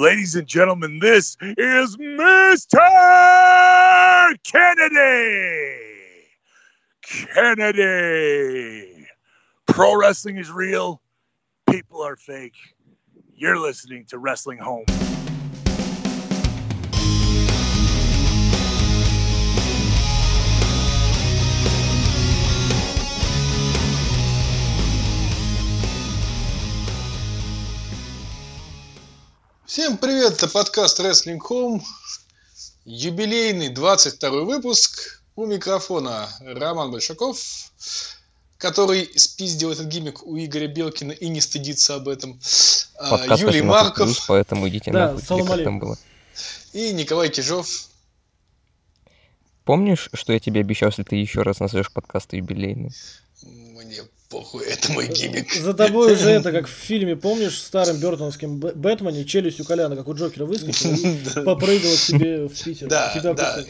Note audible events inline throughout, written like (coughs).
Ladies and gentlemen, this is Mr. Kennedy. Kennedy. Pro wrestling is real. People are fake. You're listening to Wrestling Home. Всем привет, это подкаст Wrestling Home, юбилейный 22 выпуск. У микрофона Роман Большаков, который спиздил этот гиммик у Игоря Белкина и не стыдится об этом. А, Подкаст Юлий 18+, Марков поэтому идите Да, нахуй. как там было. и Николай Кижов. Помнишь, что я тебе обещал, если ты еще раз назовешь подкаст юбилейным? Мне похуй, это мой гиммик. За тобой уже (laughs) это, как в фильме, помнишь, в старом Бертоновском Бэтмене, челюсть у Коляна, как у Джокера выскочила (laughs) попрыгала к себе в Питер. Да, да.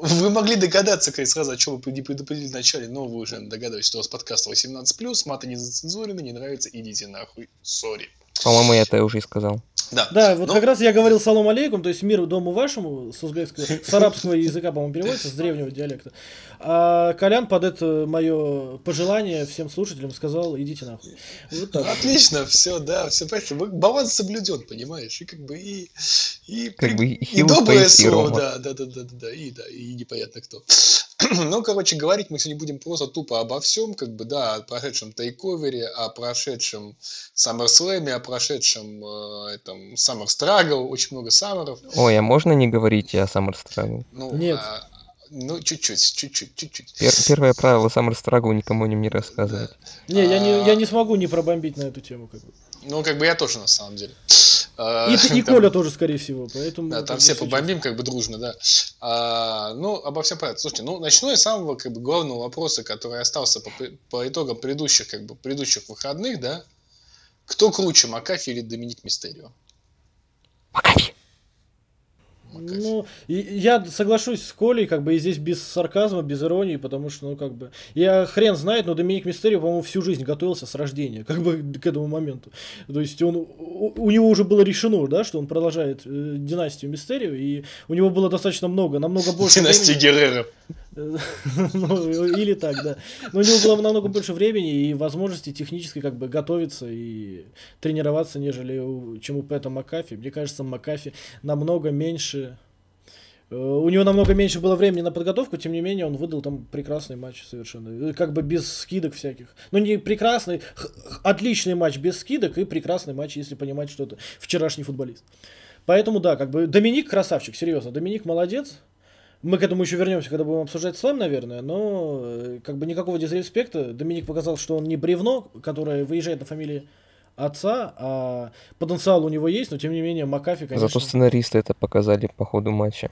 Вы могли догадаться, как сразу, о чем вы не предупредили вначале, но вы уже догадываетесь, что у вас подкаст 18+, маты не зацензурены, не нравится, идите нахуй, сори. По-моему, я это уже и сказал. Да, Да, вот Ну, как раз я говорил салам алейкум, то есть мир дому вашему, с узбекского, с арабского языка, по-моему, переводится, с древнего диалекта. А Колян под это мое пожелание всем слушателям сказал, идите нахуй. Вот так. Отлично, все, да, все правильно. Баланс соблюден, понимаешь? И как бы и, и, Как бы и доброе слово, да, да, да, да, да, и да, и непонятно кто. (clears throat) ну, короче, говорить мы сегодня будем просто тупо обо всем, как бы, да, о прошедшем тейковере, о прошедшем SummerSlam, о прошедшем э, этом Summer Struggle, очень много саммеров. Ой, а можно не говорить о Summer Struggle? Ну, Нет. а, ну, чуть-чуть, чуть-чуть, чуть-чуть. Пер- первое правило Summer Struggle никому не рассказывать. Не, я не, А. я не смогу не пробомбить на эту тему. Как бы. Ну, как бы я тоже, на самом деле. А, И, (laughs) ты- и там- Коля тоже, скорее всего, поэтому... Да, там все побомбим как бы дружно, да. А, ну, обо всем понятно. Слушайте, ну, начну я с самого как бы главного вопроса, который остался по, по итогам предыдущих как бы предыдущих выходных, да. Кто круче, Макафи или Доминик Мистерио? Макафи! Ну, и я соглашусь с Колей, как бы и здесь без сарказма, без иронии, потому что, ну, как бы, я хрен знает, но Доминик Мистерио, по-моему, всю жизнь готовился с рождения, как бы, (laughs) к этому моменту. То есть он, у, у него уже было решено, да, что он продолжает э, династию Мистерио, и у него было достаточно много, намного больше Династия времени. Геррера. (laughs) Ну, или так, да. Но у него было намного больше времени и возможности технически как бы готовиться и тренироваться, нежели у- чем у Пэта Макафи. Мне кажется, Макафи намного меньше... э, У него намного меньше было времени на подготовку, тем не менее он выдал там прекрасный матч совершенно. Э, Как бы без скидок всяких. Ну не прекрасный, отличный матч без скидок и прекрасный матч, если понимать, что это вчерашний футболист. Поэтому да, как бы Доминик красавчик, серьезно. Доминик молодец. Мы к этому еще вернемся, когда будем обсуждать слэм, наверное, но э, как бы никакого дизреспекта. Доминик показал, что он не бревно, которое выезжает на фамилии отца, а потенциал у него есть, но тем не менее Макафи, конечно... Зато сценаристы это показали по ходу матча.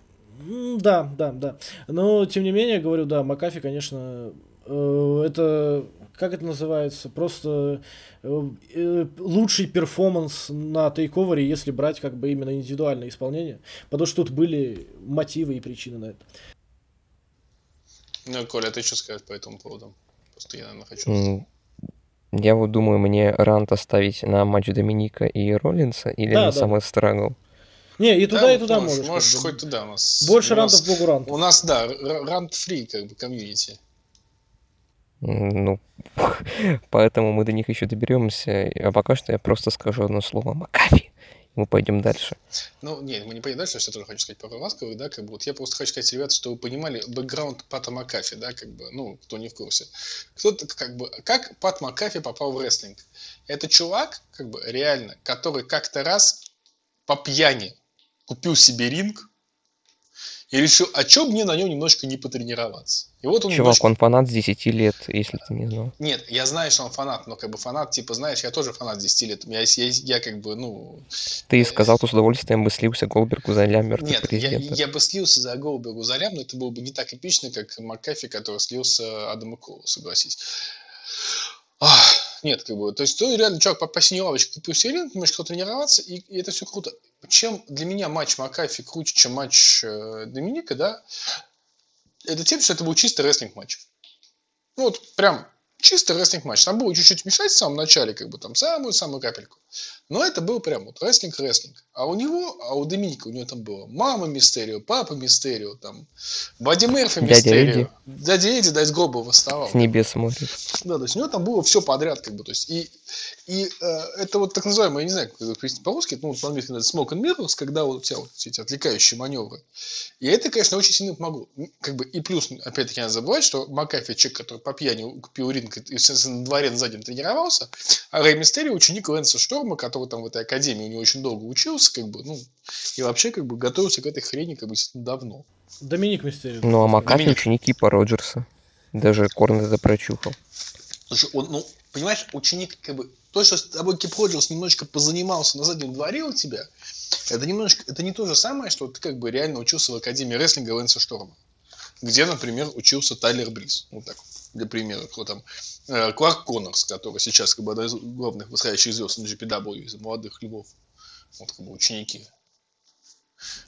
Да, да, да. Но тем не менее, говорю, да, Макафи, конечно, э, это как это называется? Просто э, э, лучший перформанс на тейковере, если брать как бы именно индивидуальное исполнение. Потому что тут были мотивы и причины на это. Ну, Коля, ты что сказать по этому поводу? Просто я, наверное, хочу... Я вот думаю, мне rant оставить на матч Доминика и Роллинса или Да, на да. Summer Struggle? Не, и туда, Да, и туда можешь. можешь. Можешь как бы. хоть туда у нас. Больше у нас- рантов, богу рантов. У нас, да, rant-free, как бы, комьюнити. Ну, (laughs) поэтому мы до них еще доберемся. А пока что я просто скажу одно слово Макафи. Мы пойдем дальше. Ну, нет, мы не поедем дальше, я тоже хочу сказать пару ласковых, да, как бы, вот я просто хочу сказать, ребята, что вы понимали бэкграунд Пата Макафи, да, как бы, ну, кто не в курсе. Кто, как бы, как Пат Макафи попал в рестлинг? Это чувак, как бы, реально, который как-то раз по пьяни купил себе ринг и решил, а чё мне на нем немножко не потренироваться? И вот он Чувак, немножко- он фанат с 10 лет, если ты не знал. Нет, я знаю, что он фанат, но как бы фанат, типа, знаешь, я тоже фанат 10 лет. Я, я, я как бы, ну, Ты сказал, что с удовольствием бы слился Голбергу за лям Нет, я, президента. я бы слился за Голдбергу за лям, но это было бы не так эпично, как Маккафи, который слился Адаму Колу, согласись. Ах, нет, как бы, то есть, то реально чувак по, по синей лавочке купил себе ринг, немножко тренироваться, и, и это все круто. Чем для меня матч Макафи круче, чем матч э, Доминика, да, это тем, что это был чисто рестлинг матч. Ну, вот прям чисто рестлинг матч. Там было чуть-чуть мешать в самом начале, как бы там самую-самую капельку. Но это был прям вот рестлинг-рестлинг. А у него, а у Доминика, у него там было мама Мистерио, папа Мистерио, там, Бадди Мерфи Дядя Мистерио. Дядя Эдди, да, из гроба восставал. С небес смотрит. Да, то есть у него там было все подряд, как бы, то есть, и, и э, это вот так называемое, я не знаю, как это по-русски, ну, по-английски это smoke and mirrors, когда вот у тебя вот эти отвлекающие маневры. И это, конечно, очень сильно помогло. Как бы, и плюс, опять-таки, не надо забывать, что Макафи, человек, который по пьяни купил ринг естественно, на дворе на заднем тренировался, а Рэй Мистерио ученик Лэнса Шторма, который там в этой академии у него очень долго учился, как бы, ну, и вообще, как бы, готовился к этой хрени, как бы, давно. Доминик Мистерио. Ну, а Макафи Доминик. ученик Кипа Роджерса. Даже Корн это прочухал. Слушай, он, ну, понимаешь, ученик, как бы, то, что с тобой Кип Роджерс немножечко позанимался на заднем дворе у тебя, это немножечко, это не то же самое, что ты как бы реально учился в Академии рестлинга Лэнса Шторма. Где, например, учился Тайлер Брис. Вот так, для примера. Кто там? Э, Кларк Коннорс, который сейчас как бы одна из главных восходящих звезд на NJPW из молодых львов. Вот как бы ученики.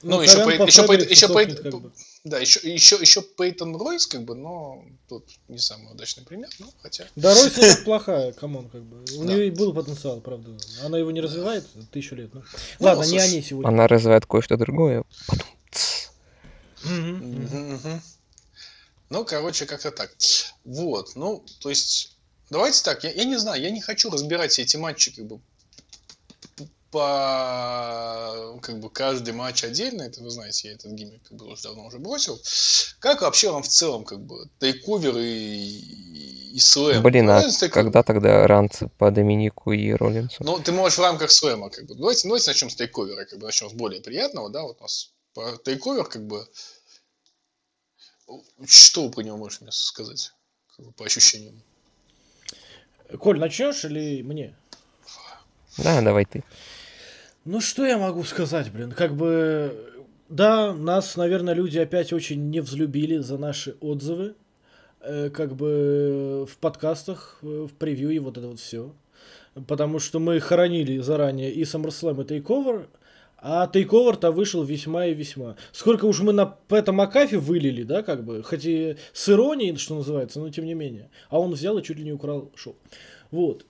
Ну, еще, Колян Пей- по еще, Фабрику еще, сохнет, Пей- как бы. да, еще, еще, еще Пейтон Ройс, как бы, но тут не самый удачный пример, ну, хотя. Да, Ройс не плохая, come on, как бы. У Да. нее и был потенциал, правда. Она его не развивает тысячу лет. Ну. Ладно, не слушай, не о ней сегодня. Она развивает кое-что другое. Потом... тс. Мгм. Ну, короче, как-то так. Вот, ну, то есть, давайте так, я, я не знаю, я не хочу разбирать все эти матчи, как бы, по, как бы, каждый матч отдельно, это вы знаете, я этот гиммик как бы уже давно уже бросил. Как вообще вам в целом, как бы, тейковер и, и слэм? Блин, а тейковер? когда тогда рант по Доминику и Роллинсу? Ну, ты можешь в рамках слэма, как бы. Давайте, давайте начнем с тейковера, как бы начнем с более приятного, да, вот у нас тейковер, как бы. Что вы про него можете мне сказать? По ощущениям. Коль, начнешь или мне? Да, давай ты. Ну, что я могу сказать, блин? Как бы, да, нас, наверное, люди опять очень не взлюбили за наши отзывы. Э, Как бы в подкастах, э, в превью и вот это вот все. Потому что мы хоронили заранее и SummerSlam, и Takeover, а Takeover-то вышел весьма и весьма. Сколько уж мы на Пэта Макафи вылили, да, как бы, хоть и с иронией, что называется, но тем не менее. А он взял и чуть ли не украл шоу. Вот.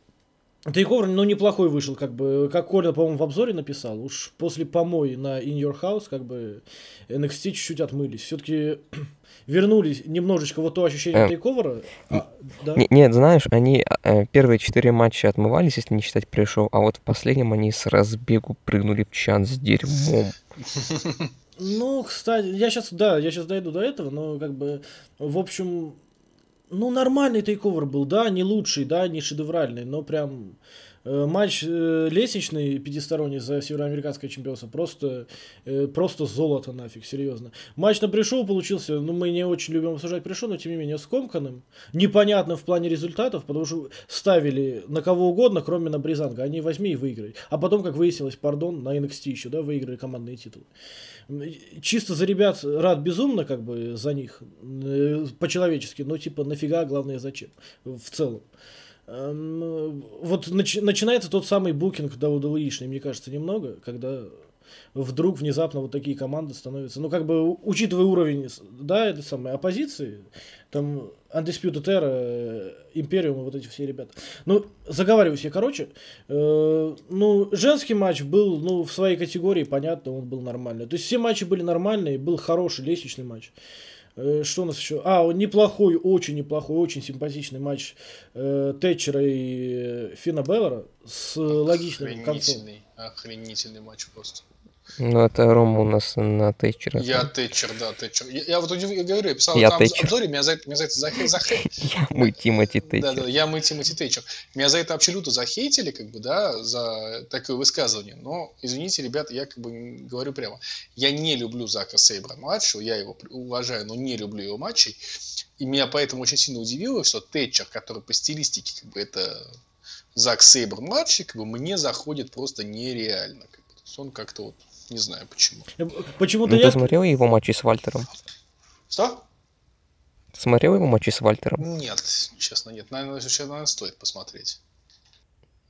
Тейковер, ну, неплохой вышел, как бы, как Коля, по-моему, в обзоре написал, уж после помои на In Your House, как бы, NXT чуть-чуть отмылись. Все-таки (clears throat) вернулись немножечко вот то ощущение Э, тейковера. А, да. Не- Нет, знаешь, они э, первые четыре матча отмывались, если не считать пришел, а вот в последнем они с разбегу прыгнули в чан с дерьмом. (laughs) Ну, кстати, я сейчас, да, я сейчас дойду до этого, но как бы, в общем, ну, нормальный тейковер был, да, не лучший, да, не шедевральный, но прям матч э, лестничный пятисторонний за североамериканское чемпионство просто, э, просто золото нафиг, серьезно. Матч на пришел получился, ну, мы не очень любим обсуждать пришел, но тем не менее скомканным, непонятным в плане результатов, потому что ставили на кого угодно, кроме на Бризанга, они возьми и выиграй. А потом, как выяснилось, пардон, на NXT еще, да, выиграли командные титулы. Чисто за ребят рад безумно, как бы, за них, э, по-человечески, но типа нафига, главное зачем, в целом. Эм, Вот нач- начинается тот самый букинг WWE-шный, мне кажется, немного, когда вдруг внезапно вот такие команды становятся, ну, как бы, учитывая уровень, да, это самое, оппозиции, там, Undisputed Era, Imperium, вот эти все ребята. Ну, заговариваюсь я, короче, э, ну, женский матч был, ну, в своей категории, понятно, он был нормальный. То есть все матчи были нормальные, был хороший лестничный матч. Э, Что у нас еще? А, неплохой, очень неплохой, очень симпатичный матч э, Тэтчера и э, Фина Беллера с логичным концом. Охренительный матч просто. Ну, это Рома у нас на Тэтчера. Я Тэтчер, да, Тэтчер. Я, я вот удив- я говорю, я писал Я там в Тэтчер. обзоре, меня за это, меня за это захе- захе- (laughs) Я мы Тимати Да, Тэтчер. да, я мы Тимоти Тэтчер. Меня за это абсолютно захейтили, как бы, да, за такое высказывание. Но, извините, ребята, я как бы говорю прямо. Я не люблю Зака Сейбра младшего, я его уважаю, но не люблю его матчей. И меня поэтому очень сильно удивило, что Тэтчер, который по стилистике, как бы, это Зак Сейбр младший, как бы, мне заходит просто нереально. Как бы. То есть он как-то вот, не знаю почему. Э, Почему-то Ну, я... ты смотрел его матчи с Вальтером? Что? Ты смотрел его матчи с Вальтером? Нет, честно, нет. Наверное, сейчас, наверное, стоит посмотреть.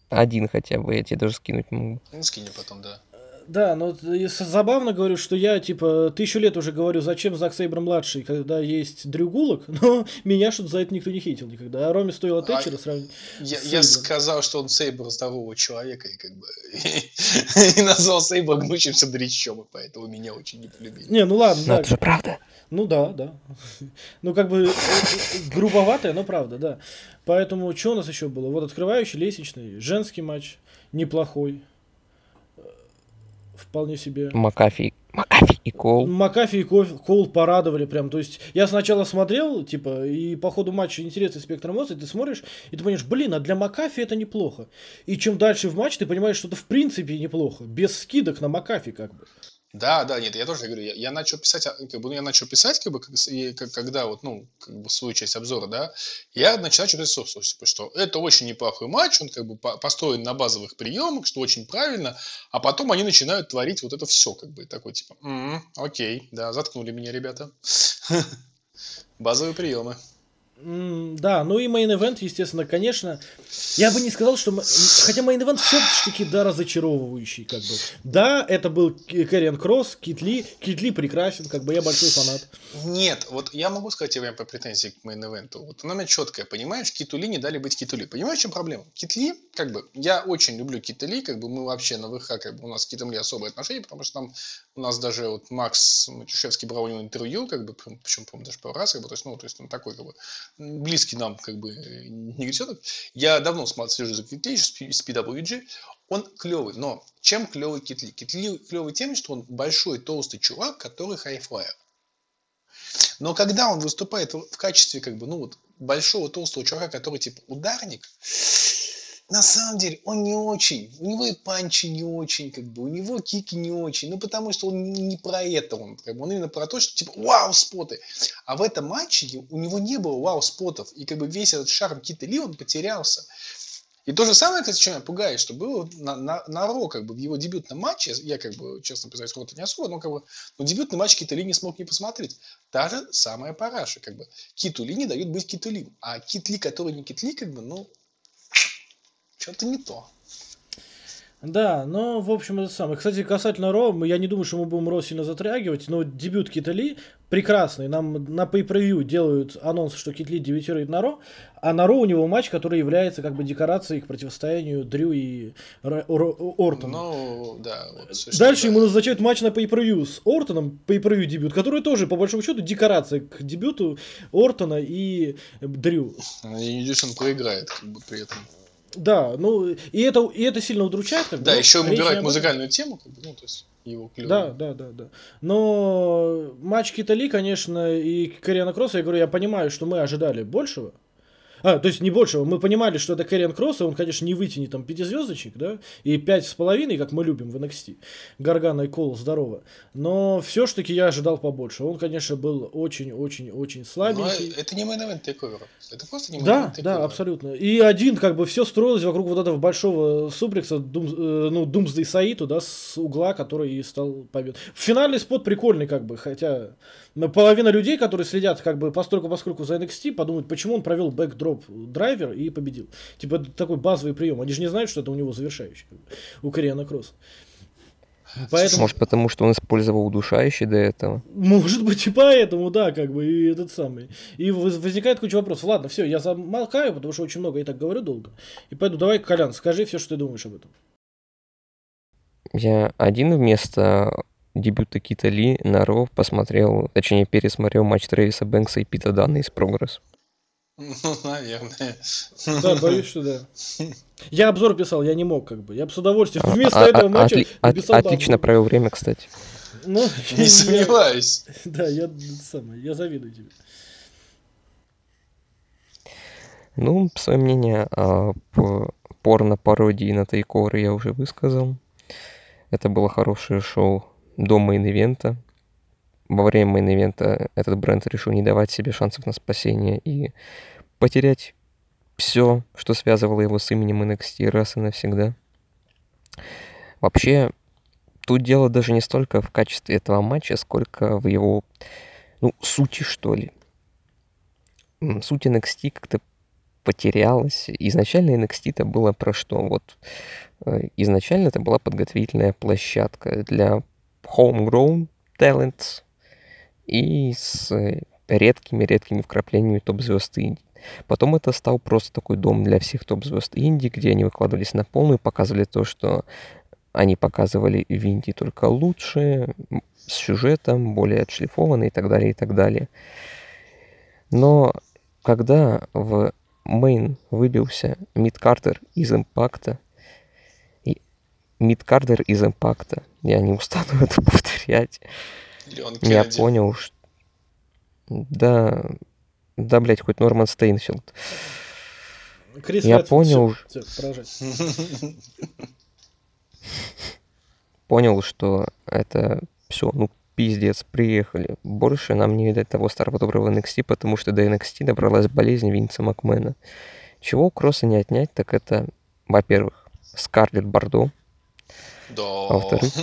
Один хотя бы, я тебе даже скинуть могу. Ну, скинь потом, да. Да, но забавно говорю, что я, типа, тысячу лет уже говорю, зачем Зак Сейбр младший, когда есть Дрю Гулок, (laughs) но меня что-то за это никто не хейтил никогда. А Роме стоило Тэтчера сравнить. Я, я сказал, что он Сейбр здорового человека, и как бы (laughs) и, назвал Сейбра гнущимся дрищом, и поэтому меня очень не полюбили. Не, ну ладно, Но да. это же правда. Ну да, да. (laughs) Ну как бы э, э, грубоватое, но правда, да. Поэтому что у нас еще было? Вот открывающий, лестничный, женский матч, неплохой. Вполне себе. Макафи. Макафи и Кол. Макафи и Коул порадовали прям. То есть я сначала смотрел, типа, и по ходу матча интересный спектр эмоций, ты смотришь, и ты понимаешь, блин, а для Макафи это неплохо. И чем дальше в матч, ты понимаешь, что это в принципе неплохо. Без скидок на Макафи как бы. Да, да, нет, я тоже говорю, я, я начал писать, а, как бы, ну, я начал писать, как бы, как, и как- когда вот, ну, как бы свою часть обзора, да, я начинаю читать собственно, типа, что это очень неплохой матч, он как бы по- построен на базовых приемах, что очень правильно, а потом они начинают творить вот это все, как бы, такой, типа, «М, окей, да, заткнули меня, ребята. (laughs) Базовые приемы. Да, ну и main event, естественно, конечно. Я бы не сказал, что... Хотя main event все-таки, да, разочаровывающий, как бы. Да, это был Кэриан Кросс, Кит Ли. Кит Ли прекрасен, как бы я большой фанат. Нет, вот я могу сказать тебе по претензии к мейн-эвенту. Вот она у меня четкая, понимаешь, Киту Ли не дали быть Киту Ли. Понимаешь, в чем проблема? Кит Ли, как бы, я очень люблю Кит Ли, как бы мы вообще на ВХ, как бы у нас с Китом Ли особые отношения, потому что там у нас даже вот Макс Матюшевский брал у него интервью, как бы, причем, по-моему, даже пару раз, как бы, то есть, ну, то есть он такой, как бы, близкий нам, как бы, э, негритенок. Я давно слежу за Китли, с PWG, он клевый, но чем клевый Китли? Китли клевый тем, что он большой, толстый чувак, который хайфлайер. Но когда он выступает в качестве, как бы, ну вот, большого толстого чувака, который типа ударник, на самом деле он не очень. У него и панчи не очень, как бы, у него кики не очень. Ну, потому что он не про это, он, как бы, он именно про то, что типа вау споты. А в этом матче у него не было вау спотов. И как бы весь этот шарм Кита Ли, он потерялся. И то же самое, кстати, что меня пугает, что было на, на, на Ро, как бы, в его дебютном матче, я, как бы, честно признаюсь, Ро-то не особо, но, как бы, но дебютный матч Кита Ли не смог не посмотреть. Та же самая параша, как бы. Киту Ли не дают быть Киту Ли. А Кит Ли, который не Кит Ли, как бы, ну, что-то не то. Да, но, в общем, это самое. Кстати, касательно Ро, я не думаю, что мы будем Ро сильно затрагивать, но дебют Кита Ли прекрасный. Нам на pay делают анонс, что Кит Ли дебютирует на Ро, а на Ро у него матч, который является как бы декорацией к противостоянию Дрю и Ор- Ортона. Ну, да. Вот, Дальше да. ему назначают матч на pay с Ортоном, pay дебют, который тоже, по большому счету, декорация к дебюту Ортона и Дрю. И он проиграет, как бы, при этом. Да, ну, и это, и это сильно удручает. Как бы, Да, но еще этом. музыкальную тему, как бы, ну, то есть, его клево. Да, да, да, да. Но матч Кита Ли, конечно, и Кэриана Кросса, я говорю, я понимаю, что мы ожидали большего. А, то есть не большего. Мы понимали, что это Кэриан Кросс, и он, конечно, не вытянет там пятизвездочек, да, и пять с половиной, как мы любим в NXT. Гаргано и Коул, здорово. Но все-таки я ожидал побольше. Он, конечно, был очень-очень-очень Но слабенький. это не main event TakeOver а. Это просто не Да, да, абсолютно. И один, как бы, все строилось вокруг вот этого большого суплекса, Дум, э, ну, Doomsday Saito, да, с угла, который и стал победой. Финальный spot прикольный, как бы, хотя ну, половина людей, которые следят, как бы, постольку поскольку за NXT, подумают, почему он провел backdrop driver и победил. Типа, это такой базовый прием. Они же не знают, что это у него завершающий, у Кэриана Кросса. Поэтому... Может, потому что он использовал удушающий до этого. Может быть и поэтому, да, как бы, и этот самый. И воз- возникает куча вопросов. Ладно, все, я замолкаю, потому что очень много, я так говорю долго. И пойду, давай, Колян, скажи все, что ты думаешь об этом. Я один вместо дебюта Кита Ли на Ро посмотрел, точнее, пересмотрел матч Трэвиса Бэнкса и Пита Дана из Прогресс. Ну, наверное. Да, боюсь, что да. Я обзор писал, я не мог, как бы. Я бы с удовольствием А- вместо а- этого а- матча отли- от- бы Отлично провел время, кстати. Ну, Не я- сомневаюсь. Да, я самое, я завидую тебе. Ну, свое мнение о п- порно-пародии на TakeOver я уже высказал. Это было хорошее шоу до main event а. Во время main event а этот бренд решил не давать себе шансов на спасение и потерять все, что связывало его с именем NXT раз и навсегда. Вообще, тут дело даже не столько в качестве этого матча, сколько в его, ну, сути, что ли. Суть NXT как-то потерялось. Изначально NXT это было про что? Вот э, изначально это была подготовительная площадка для homegrown talents и с редкими-редкими вкраплениями топ-звезд Индии. Потом это стал просто такой дом для всех топ-звезд Индии, где они выкладывались на полную, показывали то, что они показывали в Индии только лучше, с сюжетом, более отшлифованный и так далее, и так далее. Но когда в main выбился mid-carder из Импакта, mid-carder из Импакта, я не устану (laughs) это повторять, я понял, что... Да, да, блядь, хоть Норман Стейнфилд. Крис я Редфилд, понял... Все, все, (laughs) понял, что это все, ну, пиздец, приехали. Больше нам не видать того старого доброго NXT, потому что до NXT добралась болезнь Винца Макмена. Чего у Кросса не отнять, так это, во-первых, Скарлетт Бордо. Да. А во-вторых...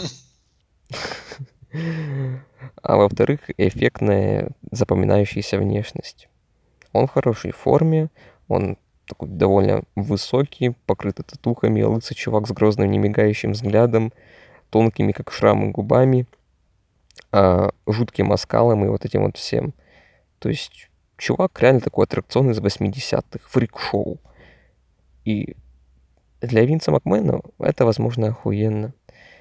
А во-вторых, эффектная запоминающаяся внешность. Он в хорошей форме, он такой довольно высокий, покрытый татухами, лысый чувак с грозным немигающим взглядом, тонкими, как шрамы, губами – а, жутким оскалом и вот этим вот всем. То есть чувак реально такой аттракцион из 80-х, фрик-шоу. И для Винса Макмена это, возможно, охуенно.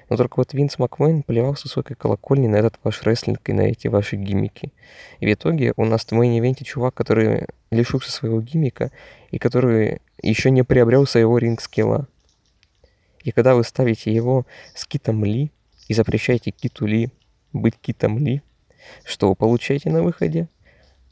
Но только вот Винс Макмен плевал с высокой колокольни на этот ваш рестлинг и на эти ваши гиммики. И в итоге у нас в main event е чувак, который лишился своего gimmick а и который еще не приобрел своего ring skill а. И когда вы ставите его с Китом Ли и запрещаете Киту Ли быть Китом Ли, что вы получаете на выходе?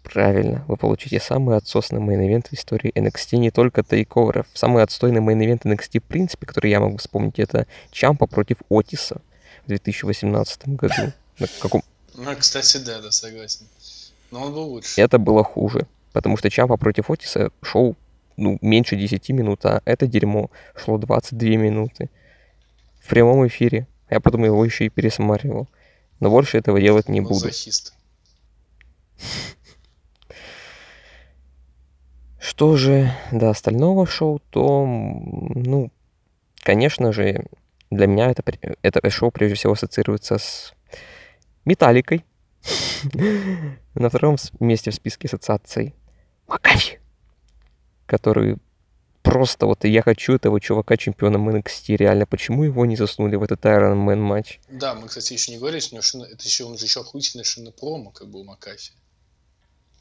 Правильно, вы получите самый отсосный main event в истории NXT, не только TakeOver ов. Самый отстойный main event NXT, в принципе, который я могу вспомнить, это Чампа против Отиса в 2018 году. На каком... Ну, кстати, да, да, согласен. Но он был лучше. Это было хуже, потому что Чампа против Отиса шоу ну, меньше 10 минут, а это дерьмо шло 22 минуты. В прямом эфире. Я потом его еще и пересматривал но больше этого делать не буду. (laughs) Что же до остального шоу, то, ну, конечно же, для меня это, это шоу прежде всего ассоциируется с Металликой. На втором месте в списке ассоциаций Макафи, который просто вот я хочу этого чувака чемпионом NXT, реально. Почему его не засунули в этот Iron Man матч? Да, мы, кстати, еще не говорили, машина... это еще, он же еще охуительная машина промо, как бы у Макафи.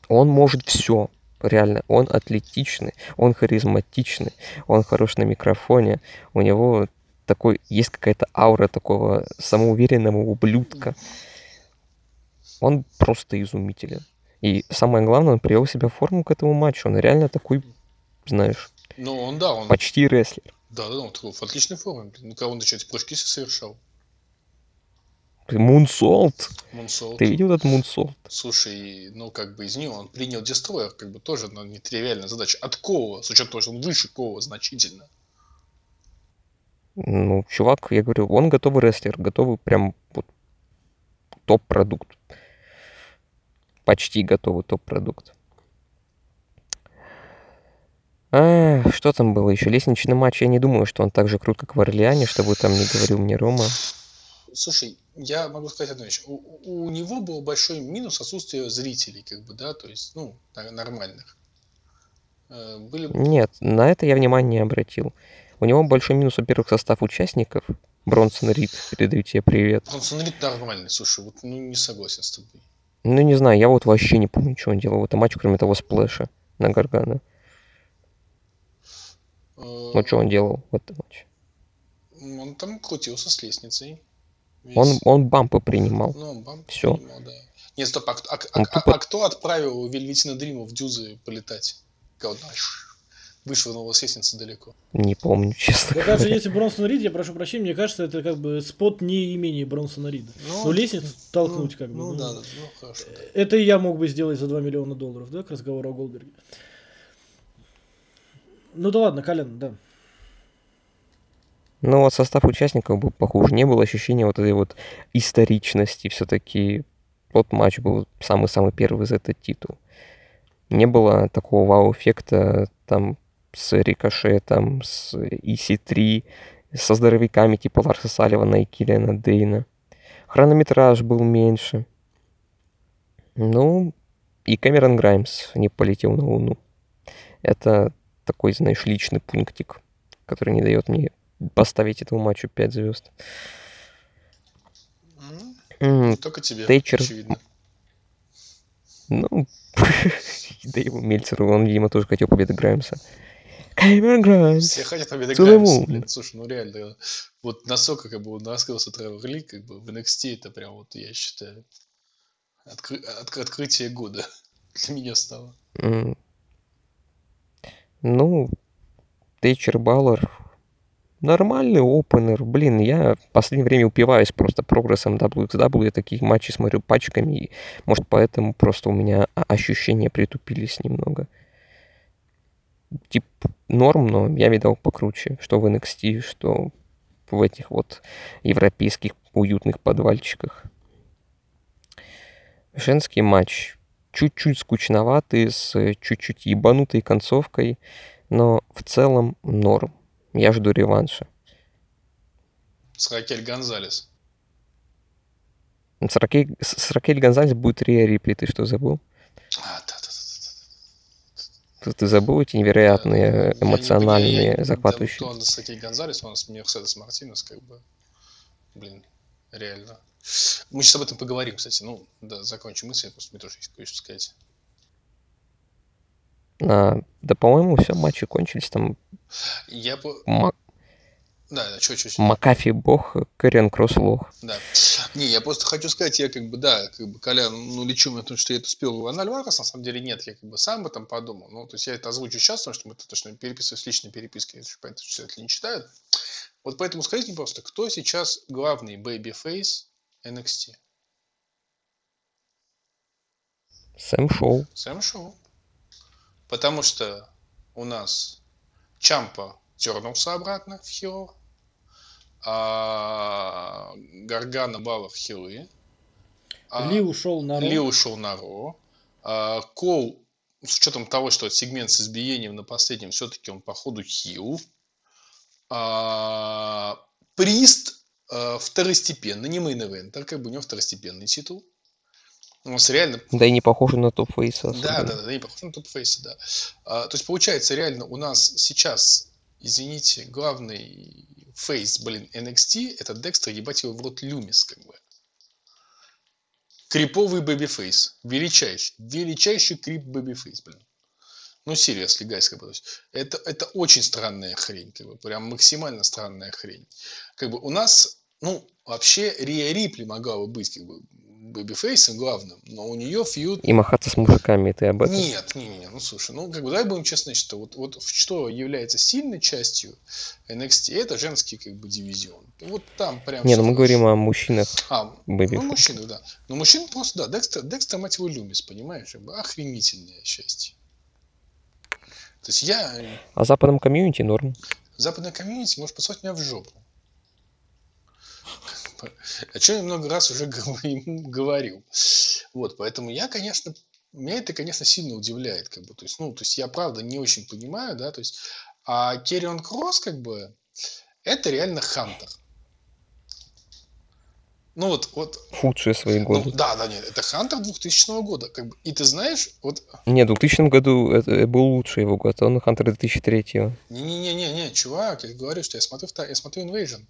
Он может все, реально. Он атлетичный, он харизматичный, он хорош на микрофоне. У него такой, есть какая-то аура такого самоуверенного ублюдка. Он просто изумителен. И самое главное, он привел себя в форму к этому матчу. Он реально такой, знаешь, ну, он, да, он... Почти рестлер. Да, да, он такой в отличной форме. Ну, когда он еще эти прыжки совершал. Moonsault. Moonsault. Ты видел этот Moonsault? Слушай, ну как бы из него он принял Destroyer, как бы тоже ну, нетривиальная задача. От Коула, с учетом того, что он выше Коула значительно. Ну, чувак, я говорю, он готовый рестлер, готовый прям вот топ-продукт. Почти готовый топ-продукт. А, что там было еще? Лестничный матч. Я не думаю, что он так же крут, как в Орлеане, чтобы там не говорил мне Рома. Слушай, я могу сказать одну вещь. У, у него был большой минус отсутствие зрителей, как бы, да, то есть, ну, нормальных. Э, были... Нет, на это я внимание не обратил. У него большой минус, во-первых, состав участников. Бронсон Рид, передаю тебе привет. Бронсон Рид нормальный, слушай, вот ну не согласен с тобой. Ну не знаю, я вот вообще не помню, что он делал в этом матче, кроме того сплэша на Гаргана. Ну, что он делал в этом матче? Он там крутился с лестницей. Он, он бампы принимал. Ну, бампы Все. принимал, да. Нет, стоп, а, а, а, а, а кто отправил Вельветина Дрима в дюзы полетать? Когда он вышвырнул с лестницы далеко. Не помню, честно да Даже если Бронсон Рид, я прошу прощения, мне кажется, это как бы спот не имени Бронсона Рида. Ну, ну лестницу толкнуть ну, как бы. Ну, ну да, да, ну хорошо. Да. Это и я мог бы сделать за 2 миллиона долларов, да, к разговору о Голдберге. Ну да ладно, Колян, да. Но вот состав участников был похож. Не было ощущения вот этой вот историчности. Все-таки тот матч был самый-самый первый за этот титул. не было такого вау-эффекта там с Рикошетом, с EC3, со здоровяками типа Ларса Салливана и Киллиана Дейна. Хронометраж был меньше. Ну, и Кэмерон Граймс не полетел на Луну. Это такой, знаешь, личный пунктик, который не дает мне поставить этому матчу 5 звезд. Mm, Только тебе, Тейчер... очевидно. Ну, (laughs) Дэйву Мельцеру, он, видимо, тоже хотел победы Граймса. Кэмерон Граймс. Все хотят победы Граймса, блин. Слушай, ну реально, вот насколько как бы он раскрылся Тревор Ли, как бы в NXT это прям вот, я считаю, откры- от- открытие года (laughs) для меня стало. М. Ну, Тейчер Баллар нормальный опенер. Блин, я в последнее время упиваюсь просто прогрессом WXW. Я такие матчи смотрю пачками. И, может, поэтому просто у меня ощущения притупились немного. Тип норм, но я видал покруче. Что в NXT, что в этих вот европейских уютных подвальчиках. Женский матч чуть-чуть скучноватый, с чуть-чуть ебанутой концовкой, но в целом норм. Я жду реванша. С Ракель Гонзалес. С Ракель, с Ракель Гонзалес будет Рия Рипли, ты что, забыл? А, да, да, да, Ты, ты забыл эти невероятные, Я не- эмоциональные, я- я- захватывающие? Да, он с Ракель Гонзалес, он с Мерседес Мартинес, как бы, блин, реально. Мы сейчас об этом поговорим, кстати. Ну, да, закончим мысль, просто мне тоже есть кое-что сказать. А, да, по-моему, все, матчи кончились. Там Я по... Ма- Да, да, что, что, Макафи бог, Кэриан Кросс лох. Да. Не, я просто хочу сказать, я как бы, да, как бы, Колян, ну, лечу на том, что я это успел в Альварес, на самом деле нет, я как бы сам об этом подумал. Ну, то есть я это озвучу сейчас, потому что мы это точно переписываем с личной переписки, я понятно, что читатели не читают. Вот поэтому скажите мне просто, кто сейчас главный бэйби-фейс NXT? Сэм Шоу. Сэм Шоу. Потому что у нас Чампа тернулся обратно в Хиро, а Гаргана Бала в Хилы, а Ли ушел на Ли Ро. ушел на Ро, а Кол, с учетом того, что сегмент с избиением на последнем, все-таки он по ходу хил. А, Прист а, второстепенный, не main eventer, как бы у него второстепенный титул. У нас реально Да и не похоже на top face а. да, да, да, да, не похож на top face а, да. А, то есть, получается, реально у нас сейчас, извините, главный face, блин, NXT, это Декстер, ебать его в рот Люмис, как бы. Creep овый babyface. Величайший. Величайший creep babyface, блин. Ну, серьезно, guys, как бы. то есть Это, это очень странная хрень, как бы. Прям максимально странная хрень. Как бы у нас, ну, вообще Рия Рипли могла бы быть, как бы, babyface ом главным, но у нее feud И махаться с мужиками, ты об этом? нет, не, не, ну слушай, ну как бы давай будем честны, что вот, вот что является сильной частью NXT, это женский как бы дивизион. Вот там прям. Не, ну мы хорошо. говорим о мужчинах. А, Baby ну face. мужчины, да. Ну мужчин просто, да, Декстер, Декстер, мать его, Люмис, понимаешь, как бы охренительное счастье. То есть я, А западном комьюнити норм. западная комьюнити может послать меня в жопу. О чем я много раз уже (laughs) говори- говорил. Вот, поэтому я, конечно, меня это, конечно, сильно удивляет, как бы, то есть, ну, то есть я, правда, не очень понимаю, да, то есть, а Керрион Кросс, как бы, это реально Хантер. Ну, вот, вот, Худшие свои ну, годы. да, да, нет, это Хантер 2000 года, как бы, и ты знаешь, вот, Не, в 2000 году это был лучший его год, он Хантер 2003 не-не-не-не, чувак, я говорю, что я смотрю, я смотрю Invasion.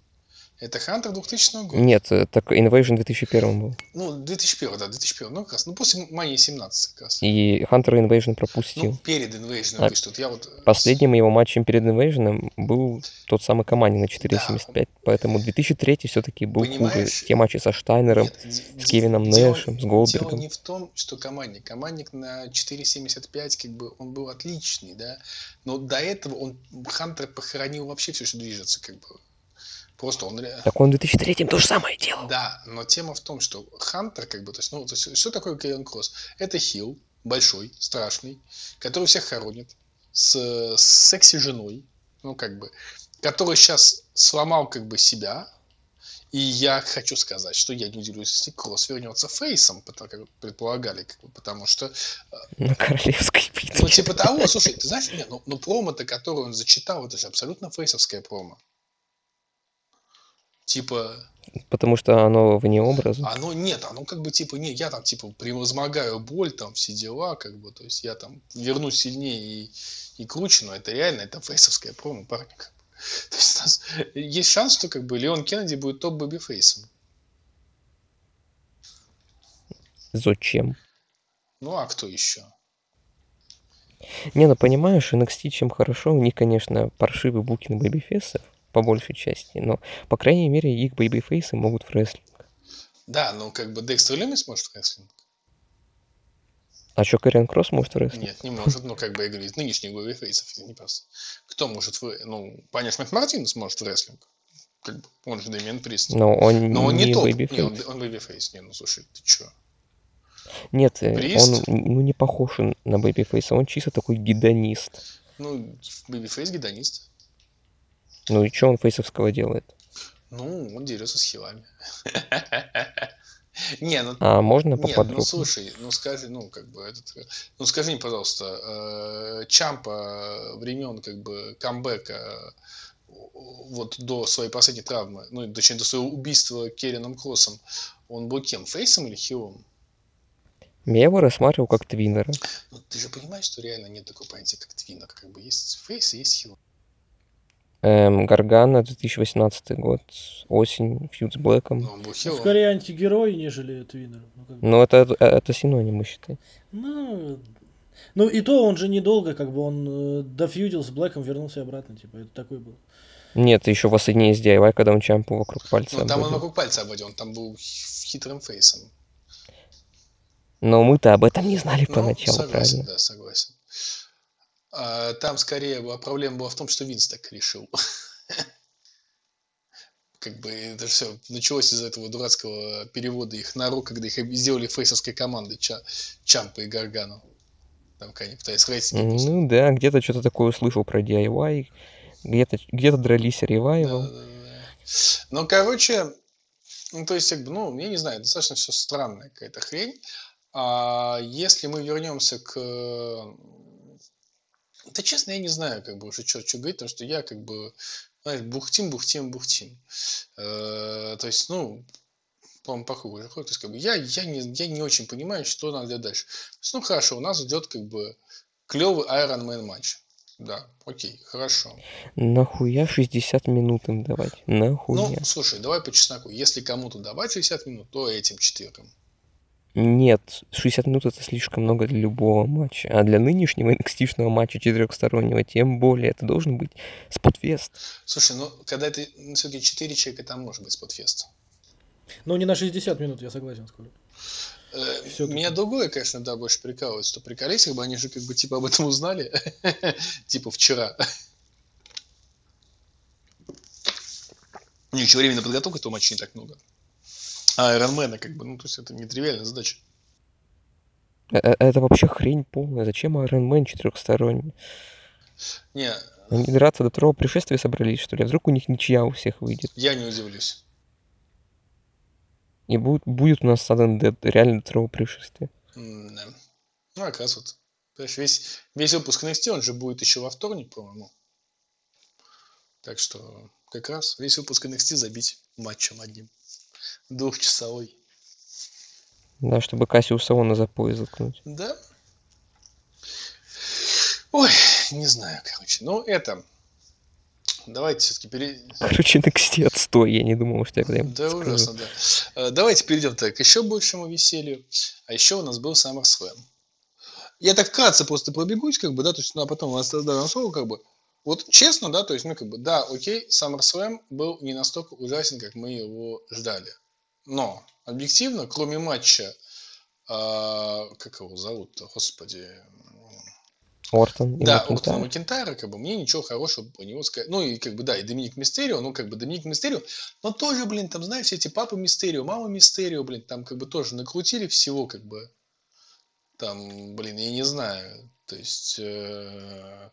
Это Хантер 2000 года. Нет, так Invasion 2001 был. Ну, 2001, да, 2001, ну, как раз, ну, после Мании 17, как раз. И Хантер Invasion Ну, пропустил. перед Invasion, А то есть, вот я вот... э, Последним его матчем перед Invasion был тот самый Камани на 4.75. Поэтому 2003 все-таки был Понимаешь? хуже. Те матчи со Шайнером, Нет, с Кевином дело- Нэшем, с Дело Голдбергом. не в том, что командник. Командник на 4.75, как бы, он был отличный, да, но до этого он, Хантер похоронил вообще все, что движется, как бы. Просто он... Так он в 2003 то же самое делал. Да, но тема в том, что Хантер, как бы, то есть, ну, то есть, что такое Кейлен Кросс? Это хил, большой, страшный, который всех хоронит, с, с секси-женой, ну, как бы, который сейчас сломал, как бы, себя, И я хочу сказать, что я не удивлюсь, если Кросс вернется фейсом, потому как предполагали, как бы, потому что... э, На королевской битве. Ну, типа того, слушай, ты знаешь, нет, ну, ну промо-то, которое он зачитал, это же абсолютно фейсовская промо. Типа, Потому что оно вне образа. оно нет, оно как бы типа, не, я там типа превозмогаю боль, там все дела, как бы, то есть я там вернусь сильнее и, и круче, но это реально, это фейсовская промо, парни. как бы. (laughs) То есть у нас есть шанс, что как бы Леон Кеннеди будет топ-бэби фейсом. Зачем? Ну, а кто еще? Не, ну понимаешь, NXT чем хорошо, у них, конечно, паршивый booking babyface ов, по большей части, но, по крайней мере, их babyface ы могут в рестлинг. Да, ну как бы Декстер Люмис может в рестлинг? А что, Кэриан Кросс может в рестлинг? Нет, не может. Ну, как бы я говорю, из нынешних babyface ов, не просто. Кто может в... Ну, понятно, Мэтт Мартинес может в рестлинг. Как бы, он же Дэмиан Прист. Но он, Но он не, не топ. Не, babyface. он, он babyface. Не, ну слушай, ты чё? Нет, э, Прист? он ну, не похож на babyface а, он чисто такой гедонист. Ну, babyface гедонист. Ну и что он face овского делает? Ну, он дерется с heel ами. (laughs) Не, ну А можно Нет, поподробнее? ну слушай, ну скажи, ну как бы этот, э, ну скажи мне, пожалуйста, э, Чампа времен как бы камбэка э, вот до своей последней травмы, ну точнее до своего убийства Кэрионом Кроссом, он был кем, фейсом или хилом? Я его рассматривал как твиннера. Ну ты же понимаешь, что реально нет такого понятия, как твиннер, как бы есть фейс и есть хил. Эм, Гаргана, 2018 год, осень, фьюд с Блэком. Он хилом. Скорее антигерой, нежели Твиннер. Ну, как бы. Ну, это, это, это синонимы, считай. Ну, ну, и то он же недолго, как бы он э, дофьюдил с Блэком, вернулся обратно, типа, это такой был. Нет, еще в из DIY, когда он чампу вокруг пальца Ну там он обводил. вокруг пальца обводил, он там был хитрым фейсом. Но мы-то об этом не знали Ну, поначалу, согласен, правильно? да, согласен. А, там скорее проблема была в том, что Винс так решил. (laughs) Как бы это все началось из этого дурацкого перевода их на ру, когда их сделали фейсовской командой Ча- Чампа и Гаргану. Там, они пытались рейтинги. Ну да, где-то что-то такое услышал про DIY, где-то где дрались ревайвал. Ну, короче, ну, то есть, как бы, ну, я не знаю, достаточно все странная какая-то хрень. А если мы вернемся к... Да, честно, я не знаю, как бы, уже что, что говорить, потому что я, как бы, знаешь, бухтим, бухтим, бухтим. Э, То есть, ну, по-моему, по кругу заходит. То есть, как бы, я, я, не, я не очень понимаю, что надо делать дальше. Есть, ну, хорошо, у нас идет, как бы, клевый Iron Man матч. Да, окей, хорошо. Нахуя 60 минут им давать? Нахуя? Ну, слушай, давай по чесноку. Если кому-то давать 60 минут, то этим четыркам. Нет, 60 минут это слишком много для любого матча. А для нынешнего nxt матча четырехстороннего, тем более, это должен быть спотфест. Слушай, ну, когда это все-таки 4 человека, там может быть спотфест. Ну, не на 60 минут, я согласен с Колей. Э, Всё-таки. Меня другое, конечно, да, больше прикалывает, что приколись, как бы они же как бы типа об этом узнали, (laughs) типа вчера. У них еще времени на подготовку этого матча не так много. А Ironman, как бы, ну, то есть это нетривиальная задача. Э, э, Это вообще хрень полная. Зачем Iron Man четырехсторонний? Не, Они драться до второго пришествия собрались, что ли? А вдруг у них ничья у всех выйдет? я не удивлюсь. И будет, будет у нас Sudden Death реально до второго пришествия. М, да. Ну, как раз вот. Понимаешь, весь, весь выпуск NXT, он же будет еще во вторник, по-моему. Так что как раз весь выпуск NXT забить матчем одним. Двухчасовой. Да, чтобы Кассиуса Она за пояс заткнуть. Да? Ой, не знаю, короче. Ну, это... Давайте все-таки перейдем... Короче, NXT отстой. Я не думал, что я когда-нибудь Да, скажу. ужасно, да. Э, Давайте перейдем так к еще большему веселью. А еще у нас был SummerSlam. Я так вкратце просто пробегусь, как бы, да, то есть, ну, а потом у нас дадим слово, как бы. Вот честно, да, то есть, ну, как бы, да, окей, SummerSlam был не настолько ужасен, как мы его ждали. Но, объективно, кроме матча, а, как его зовут-то, господи, Ортон и да, Макинтайр. Ортона Макентайра, как бы, мне ничего хорошего про него сказать. Ну, и как бы, да, и Доминик Мистерио, ну, как бы, Доминик Мистерио, но тоже, блин, там, знаешь, все эти папы Мистерио, мама Мистерио, блин, там, как бы, тоже накрутили всего, как бы, там, блин, я не знаю, то есть, э,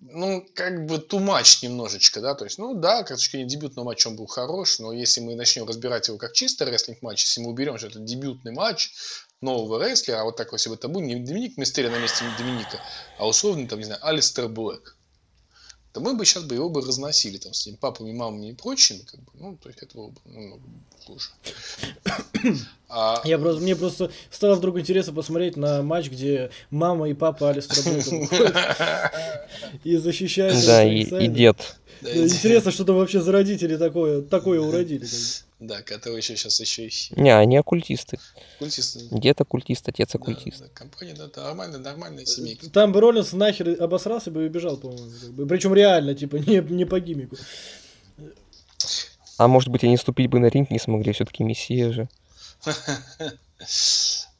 ну, как бы too much немножечко, да, то есть, ну, да, как точки дебютного матча он был хорош, но если мы начнем разбирать его как чисто рестлинг матч, если мы уберем, что это дебютный матч нового рестлера, а вот так, если бы это был не Доминик Мистерия на месте Доминика, а условно, там, не знаю, Алистер Блэк, то мы бы сейчас бы его бы разносили там с ним папами, мамами и прочими, как бы, ну, то есть это было бы намного хуже. (coughs) А... Я просто, мне просто стало вдруг интересно посмотреть на матч, где мама и папа Алистера и защищают. Да, и, и дед. Да, интересно, что там вообще за родители такое, такое уродили. Да, которые еще сейчас еще и... Не, они оккультисты. Оккультисты. Дед оккультист, отец оккультист. Да, да, компания, да, нормальная, нормальная семейка. Там бы Роллинс нахер обосрался бы и убежал, по-моему. Причем реально, типа, не, не по гимику. А может быть, они ступить бы на ринг не смогли, все-таки мессия же. (laughs)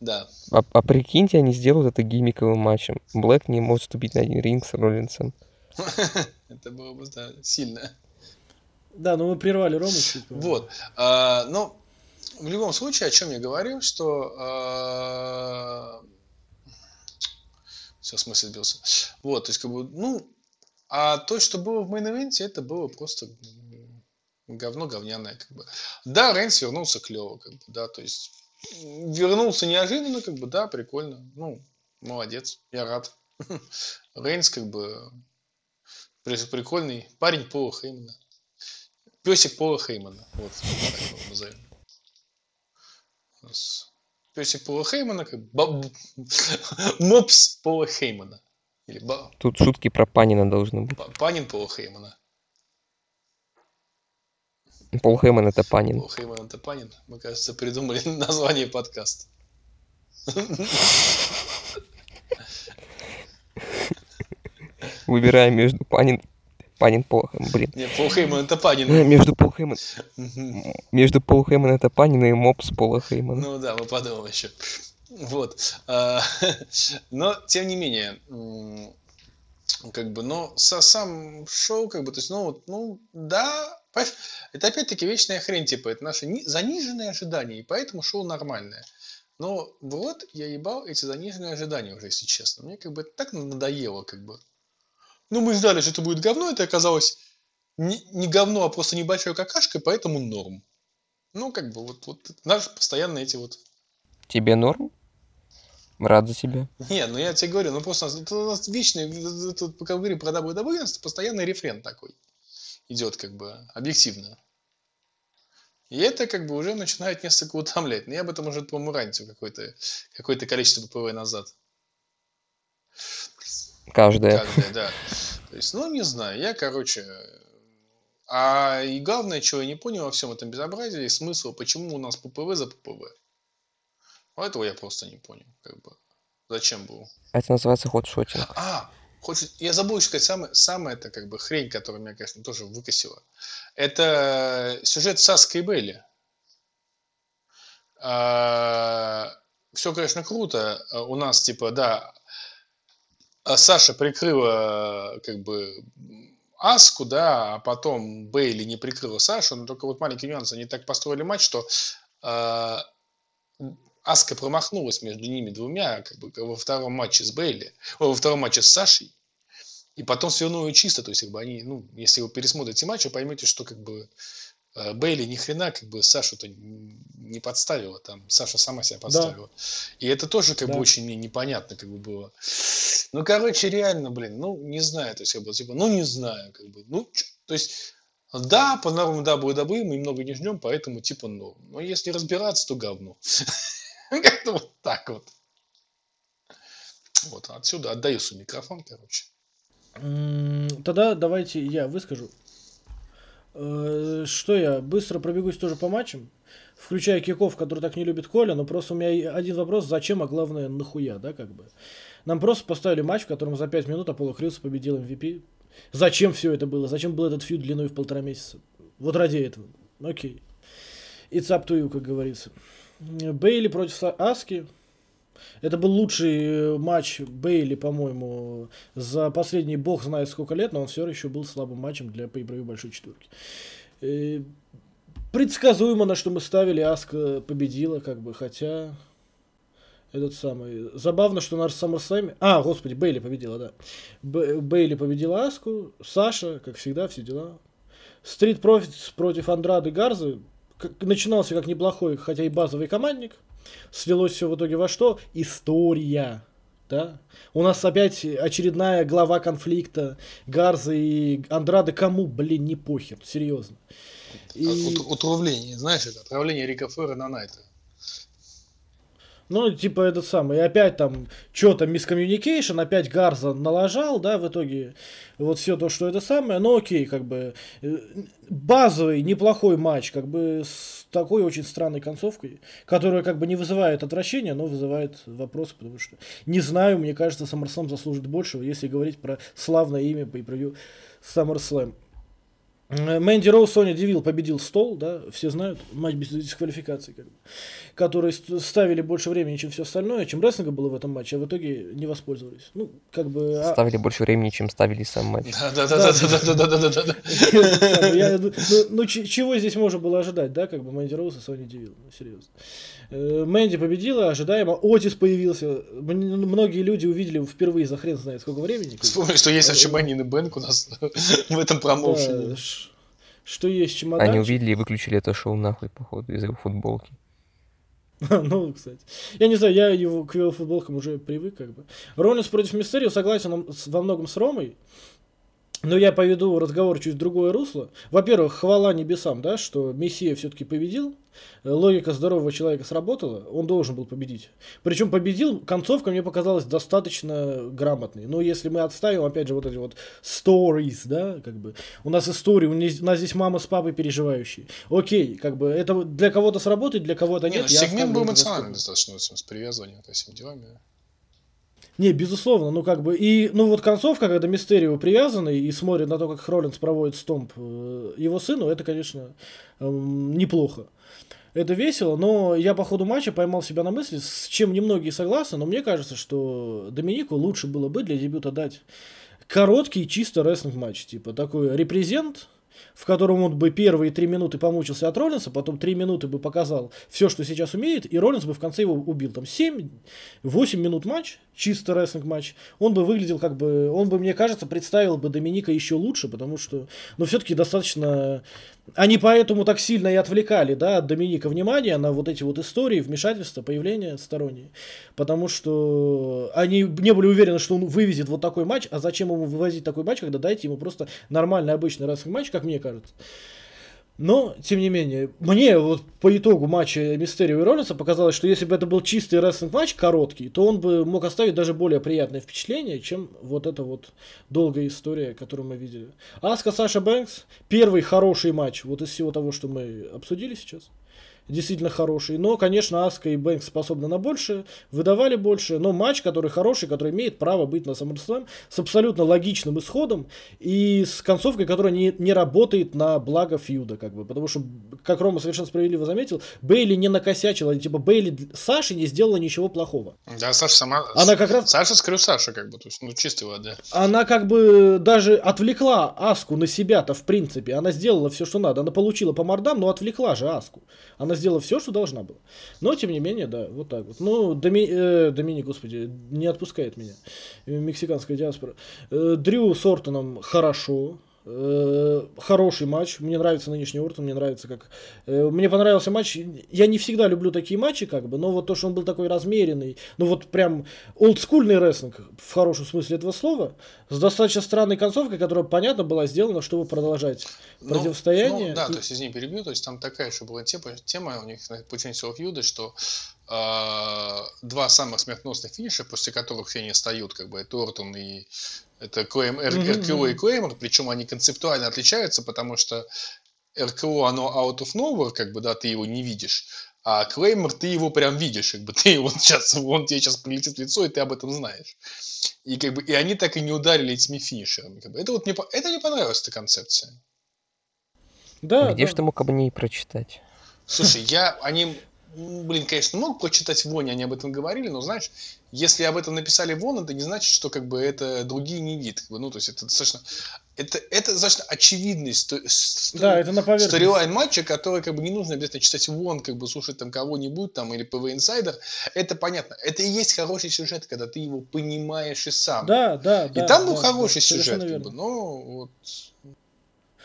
Да. А, а прикиньте, они сделают это гиммиковым матчем. Блэк не может вступить на один ринг с Роллинсом. (laughs) Это было бы, да, сильно. Да, но мы прервали Рому чуть. Вот. А, но в любом случае, о чем я говорил, что... А... Все, смысл сбился. Вот, то есть, как бы, ну, а то, что было в мейн это было просто говно говняное, как бы. Да, Рейнс вернулся клево, как бы, да, то есть вернулся неожиданно, как бы, да, прикольно, ну, молодец, я рад. (laughs) Рейнс, как бы, прикольный парень Пола Хеймана. Песик Пола Хеймана. Вот, так его назовем. Песик Пола Хеймана, как баб... мопс Пола Хеймана. Или ба... Тут шутки про Панина должны быть. Панин Пола Хеймана. Пол Хейман это Панин. Пол Хейман это Панин. Мы, кажется, придумали (laughs) название подкаста. Выбираем между Панин Панин Полхэм, блин. Не, Пол Хейман это Панин. Э, между Пол Хейман... Между Пол Хейман это Панин и Мопс Пола Хеймана. Ну да, мы подумаем еще. Вот. А, (laughs) но, тем не менее, как бы, но со, сам шоу, как бы, то есть, ну, ну, да, это опять-таки вечная хрень, типа, это наши заниженные ожидания, и поэтому шоу нормальное. Но вот я ебал эти заниженные ожидания уже, если честно. Мне как бы так надоело, как бы. Ну, мы ждали, что это будет говно, это оказалось не, не говно, а просто небольшой какашка, поэтому норм. Ну, как бы, вот, вот наш постоянно эти вот... Тебе норм? Рад за тебя. Не, ну я тебе говорю, ну просто это у нас вечный, тут, пока говорим про WWE, у нас постоянный рефрен такой идет, как бы, объективно. И это как бы уже начинает несколько утомлять. Но я об этом уже, по-моему, раньше какое-то какое количество ППВ назад. Каждая. Каждая, да. То есть, ну, не знаю, я, короче... А и главное, чего я не понял во всем этом безобразии, смысл, почему у нас ППВ за ППВ. Вот этого я просто не понял, как бы. Зачем был? Это называется ходшотинг. А, хочет, я забыл сказать самое, самое это как бы хрень, которая меня, конечно, тоже выкосила. Это сюжет Саска и Белли. А, все, конечно, круто. У нас, типа, да, а Саша прикрыла как бы Аску, да, а потом Бейли не прикрыла Сашу, но только вот маленький нюанс, они так построили матч, что э, Аска промахнулась между ними двумя, как бы во втором матче с Бейли, во втором матче с Сашей, и потом свернули чисто, то есть как бы они, ну, если вы пересмотрите матч, вы поймете, что как бы Э, Бейли ни хрена как бы Сашу-то не подставила, там Саша сама себя подставила. Да. И это тоже как да. бы очень мне непонятно как бы было. Ну, короче, реально, блин, ну, не знаю, то есть, как бы, типа, ну, не знаю, как бы, ну, то есть, да, по нормам WWE мы много не ждем, поэтому, типа, ну, но если разбираться, то говно. (laughs) Как-то вот так вот. Вот, отсюда отдаю свой микрофон, короче. Тогда давайте я выскажу Э, что я, быстро пробегусь тоже по матчам, включая киков, который так не любит Коля, но просто у меня один вопрос, зачем, а главное, нахуя, да, как бы. Нам просто поставили матч, в котором за 5 минут Аполло Крилс победил MVP. Зачем все это было? Зачем был этот фьюд длиной в полтора месяца? Вот ради этого. Окей. It's up to you, как говорится. Бейли против Аски. Это был лучший э, матч Бейли, по-моему, за последний бог знает сколько лет, но он все еще был слабым матчем для pay большой четверки. И э, предсказуемо, на что мы ставили, Аска победила, как бы, хотя... этот самый. Забавно, что на SummerSlam... А, господи, Бейли победила, да. Б... Бейли победила Аску, Саша, как всегда, все дела. Стрит Профитс против Андрады Гарзы. Как... Начинался как неплохой, хотя и базовый командник. Слилось все в итоге во что? История. Да? У нас опять очередная глава конфликта. Гарза и Андрады кому, блин, не похер, серьезно. И... Утравление, знаешь, это отравление Рика Фера на Найта. Ну, типа этот самый, и опять там, что-то мискоммуникейшн, опять Гарза налажал, да, в итоге вот все то, что это самое, но окей, как бы, э, базовый, неплохой матч, как бы, с такой очень странной концовкой, которая как бы не вызывает отвращения, но вызывает вопросы, потому что, не знаю, мне кажется, SummerSlam заслужит большего, если говорить про славное имя по превью SummerSlam. Э, Мэнди Роу, Соня Девил победил стол, да, все знают, матч без дисквалификации, как бы, которые ставили больше времени, чем все остальное, чем рестлинга было в этом матче, а в итоге не воспользовались. Ну, как бы... А ставили а... больше времени, чем ставили сам матч. Да-да-да-да-да-да-да-да. (laughs) Ну, чего здесь можно было ожидать, да, как бы Мэнди Роуз и Соня Девил, ну, серьезно. Э, Мэнди победила, ожидаемо. Отис появился. Многие люди увидели впервые за хрен знает сколько времени. Вспомни, что есть вообще Манин Бэнк у нас (laughs) в этом промоушене. что есть чемодан. Они увидели и выключили это шоу нахуй, походу, из его футболки. (laughs) ну, кстати. Я не знаю, я его к его футболкам уже привык, как бы. Ронис против Мистерио согласен во многом с Ромой. Но я поведу разговор чуть в другое русло. Во-первых, хвала небесам, да, что Мессия все-таки победил. Логика здорового человека сработала, он должен был победить. Причем победил, концовка мне показалась достаточно грамотной. Но если мы отставим, опять же, вот эти вот stories, да, как бы, у нас истории, у нас здесь мама с папой переживающие. Окей, как бы, это для кого-то сработает, для кого-то нет. Не, ну, сегмент был эмоциональный достаточно, с привязыванием к этим делами. Не, безусловно, ну как бы, и, ну вот концовка, когда Мистерио привязанный и смотрит на то, как Хроллинс проводит стомп э, его сыну, это, конечно, эм, неплохо. Это весело, но я по ходу матча поймал себя на мысли, с чем немногие согласны, но мне кажется, что Доминику лучше было бы для дебюта дать короткий чисто рестлинг матч, типа такой репрезент, в котором он бы первые три минуты помучился от Роллинса, потом три минуты бы показал все, что сейчас умеет, и Роллинс бы в конце его убил. Там 7-8 минут матч, чисто рестлинг матч, он бы выглядел как бы, он бы, мне кажется, представил бы Доминика еще лучше, потому что, ну, все-таки достаточно они поэтому так сильно и отвлекали, да, от Доминика внимание на вот эти вот истории, вмешательства, появления сторонние. Потому что они не были уверены, что он вывезет вот такой матч, а зачем ему вывозить такой матч, когда дайте ему просто нормальный обычный рестлинг матч, как мне кажется. Но, тем не менее, мне вот по итогу матча Мистерио и Роллинса показалось, что если бы это был чистый рестлинг матч, короткий, то он бы мог оставить даже более приятное впечатление, чем вот эта вот долгая история, которую мы видели. Аска Саша Бэнкс, первый хороший матч вот из всего того, что мы обсудили сейчас действительно хороший. Но, конечно, Аска и Бэнкс способны на больше, выдавали больше. Но матч, который хороший, который имеет право быть на SummerSlam с абсолютно логичным исходом и с концовкой, которая не, не работает на благо фьюда, как бы. Потому что, как Рома совершенно справедливо заметил, Бейли не накосячила. Типа Бейли Саши не сделала ничего плохого. Да, Саша сама... Она как раз... Саша скрыл Саша, как бы, то есть, ну, чистой воды. Она как бы даже отвлекла Аску на себя-то, в принципе. Она сделала все, что надо. Она получила по мордам, но отвлекла же Аску. Она сделала все, что должна была. Но, тем не менее, да, вот так вот. Ну, Доми, э, Доминик, господи, не отпускает меня. Мексиканская диаспора. Э, Дрю с Ортоном хорошо. Э, хороший матч. Мне нравится нынешний Ортон, мне нравится как... Э, мне понравился матч. Я не всегда люблю такие матчи, как бы, но вот то, что он был такой размеренный, ну вот прям олдскульный рестлинг, в хорошем смысле этого слова, с достаточно странной концовкой, которая, понятно, была сделана, чтобы продолжать ну, противостояние. Ну, да, и... то есть, извини, перебью, то есть там такая еще была тема, тема у них на протяжении feud, что э, два самых смертоносных финиша, после которых все не встают, как бы, это Ортон и это Клейм, RKO и Claymore, причем они концептуально отличаются, потому что RKO, оно out of nowhere, как бы, да, ты его не видишь, а Claymore, ты его прям видишь, как бы, (laughs) ты его сейчас, он тебе сейчас прилетит в лицо, и ты об этом знаешь. И, как бы, и они так и не ударили этими финишерами. Как бы. Это вот мне, это не понравилась эта концепция. Да, Где да. ж ты мог об ней прочитать? Слушай, я, они, блин, конечно, мог прочитать в WON, они об этом говорили, но, знаешь, если об этом написали WON, это не значит, что как бы это другие не видят. Как бы, ну, то есть это достаточно... это, это достаточно очевидный сто- Да, это на storyline матча, который как бы не нужно обязательно читать WON, как бы слушать там кого-нибудь там или PWInsider. Это понятно. Это и есть хороший сюжет, когда ты его понимаешь и сам. Да, да, И да. там был да, хороший да, сюжет, как бы, но вот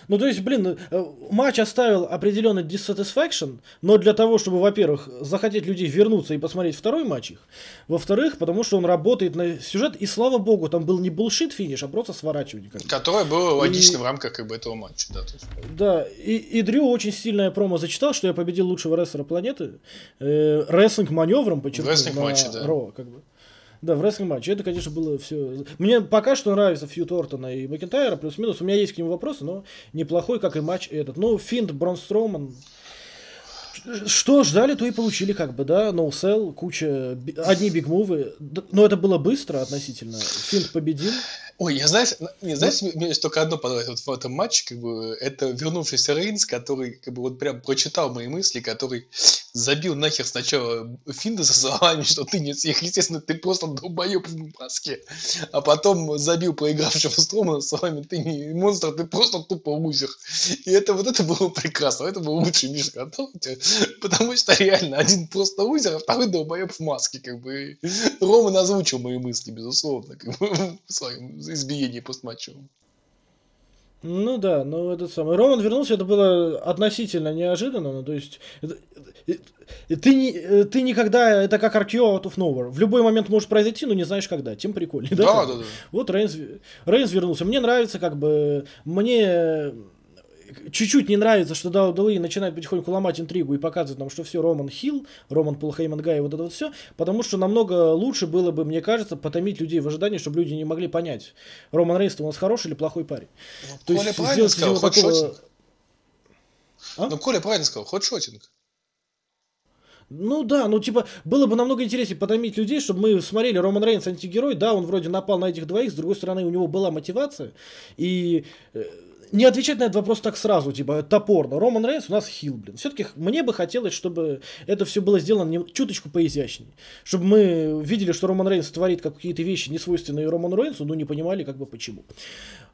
Ну, то есть, блин, э, матч оставил определенный dissatisfaction, но для того, чтобы, во-первых, захотеть людей вернуться и посмотреть второй матч их, во-вторых, потому что он работает на сюжет, и слава богу, там был не булшит финиш, а просто сворачивание. как которое было логично И- в рамках как бы этого матча, да. есть. Да, и, и Дрю очень сильное промо зачитал, что я победил лучшего рестлера планеты. Э, рестлинг маневром, подчеркну, рестлинг матче, да. Ро, как бы. Да, в рестлинг матче. Это, конечно, было все. Мне пока что нравится фьют Ортона и Макентайра, плюс-минус. У меня есть к нему вопросы, но неплохой, как и матч этот. Ну, Финт, Брон Строуман. Что ждали, то и получили, как бы, да. No sell, куча, одни бигмувы. Но это было быстро относительно. Финт победил. Ой, я знаешь, не знаешь, мне есть только одно понравилось вот в этом матче, как бы, это вернувшийся Рейнс, который, как бы, вот прям прочитал мои мысли, который забил нахер сначала Финда со словами, что ты не сверхъестественно, ты просто долбоеб в маске, а потом забил проигравшего Стромана со словами, ты не монстр, ты просто тупо лузер. И это вот это было прекрасно, это был лучший Миша Готовьте, потому что реально один просто лузер, а второй долбоеб в маске, как бы. Роман озвучил мои мысли, безусловно, как бы, (laughs) в своем избиении постматчевом. Ну да, но этот самый Роман вернулся, это было относительно неожиданно, ну то есть ты, не- ты никогда, это как RKO out of nowhere, в любой момент может произойти, но не знаешь когда, тем прикольнее. Да, да, бы? да. Вот Рейнс, Рейнс вернулся, мне нравится как бы, мне чуть-чуть не нравится, что WWE начинает потихоньку ломать интригу и показывать нам, что все, Роман Хилл, Роман Пол Хейман Гай, вот это вот все, потому что намного лучше было бы, мне кажется, потомить людей в ожидании, чтобы люди не могли понять, Роман Рейнс у нас хороший или плохой парень. То Коля есть правильно сказал, такого- ходшотинг. А? Ну, Коля правильно сказал, ходшотинг. Ну да, ну типа, было бы намного интереснее потомить людей, чтобы мы смотрели Роман Рейнс антигерой, да, он вроде напал на этих двоих, с другой стороны, у него была мотивация, и э, не отвечать на этот вопрос так сразу, типа, топорно. Роман Рейнс у нас хил, блин. Все-таки мне бы хотелось, чтобы это все было сделано не- чуточку поизящнее. Чтобы мы видели, что Роман Рейнс творит какие-то вещи, не свойственные Роману Рейнсу, но не понимали, как бы, почему.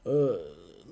Э,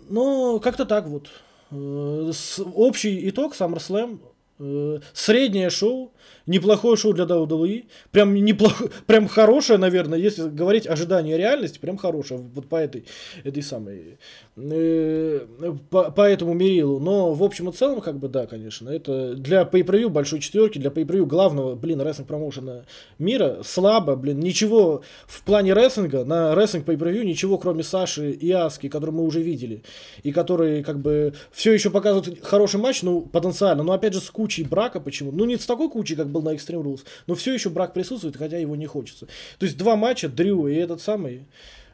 Но как-то так вот. Э, Общий итог SummerSlam. Э, Среднее шоу, неплохое шоу для WWE, прям неплохо, прям хорошее, наверное, если говорить ожидание реальности, прям хорошее, вот по этой, этой самой, э, по, по этому мерилу. Но в общем и целом, как бы, да, конечно, это для pay большой четверки, для pay главного, блин, рестлинг промоушена мира слабо, блин, ничего в плане рестлинга, на рестлинг pay ничего, кроме Саши и Аски, который мы уже видели, и которые, как бы, все еще показывают хороший матч, ну, потенциально, но опять же с кучей брака, почему? Ну, не с такой кучей, как был на Extreme Rules, но все еще брак присутствует, хотя его не хочется. То есть два матча, Дрю и этот самый,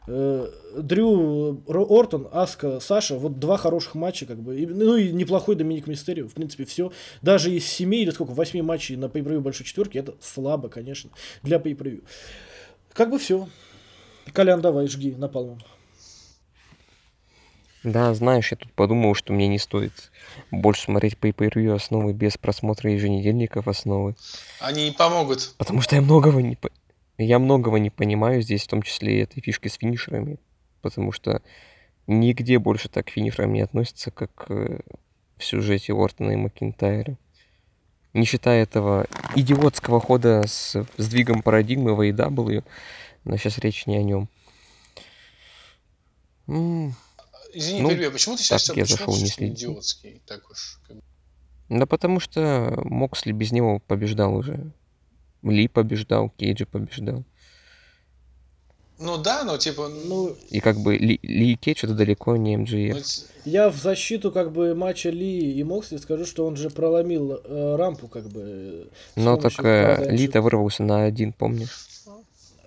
э, Дрю, Ортон, Аска, Саша, вот два хороших матча, как бы, и- ну и неплохой Доминик Мистерио, в принципе, все. Даже из семи или сколько, восьми матчей на pay большой четверки, это слабо, конечно, для pay Как бы все. Колян, давай, жги напалмом. Да, знаешь, я тут подумал, что мне не стоит больше смотреть pay per основы без просмотра еженедельников основы. Они не помогут. Потому что я многого не по- я многого не понимаю здесь, в том числе и этой фишки с финишерами. Потому что нигде больше так к финишерам не относятся, как э, в сюжете Ортона и Макинтайра. Не считая этого идиотского хода с сдвигом парадигмы в AEW, но сейчас речь не о нем. Извини, Ну, перебью, почему ты сейчас так я зашел, не следил. идиотский? Так уж. как бы. Да потому что Моксли без него побеждал уже. Ли побеждал, Кейджи побеждал. Ну да, но типа, ну, Ну, И как бы Ли, Ли и Кейдж это далеко не ну, МГФ. т- я в защиту как бы матча Ли и Моксли скажу, что он же проломил э, рампу как бы. Но так э, Ли-то вырвался на один, помнишь?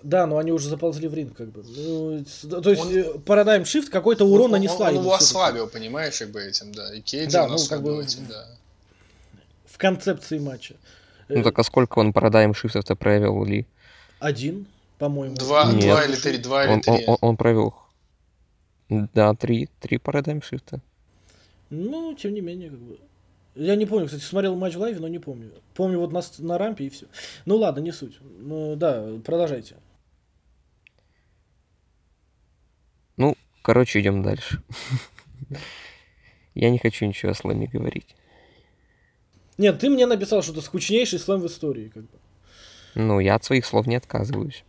Да, но они уже заползли в ринг, как бы. Ну, то есть Он- э, Paradigm Shift какой-то урон он, нанесла он, он ему его ослабил, понимаешь, как бы этим, да. И Кейджи Да, он ну, как бы- этим, да. в концепции матча. Э, Ну так а сколько он парадайм шифтов-то провел Ли? Один, по-моему. Два, Нет. два или три, два или Он, он, три. он, он провел. Да, три, три парадайм шифта. Ну, тем не менее, как бы. Я не помню, кстати, смотрел матч в лайве, но не помню. Помню вот на, на рампе и все. Ну ладно, не суть. Ну да, продолжайте. Ну, короче, идем дальше. Я не хочу ничего о слэме говорить. Нет, ты мне написал, что это скучнейший слэм в истории, как бы. Ну, я от своих слов не отказываюсь.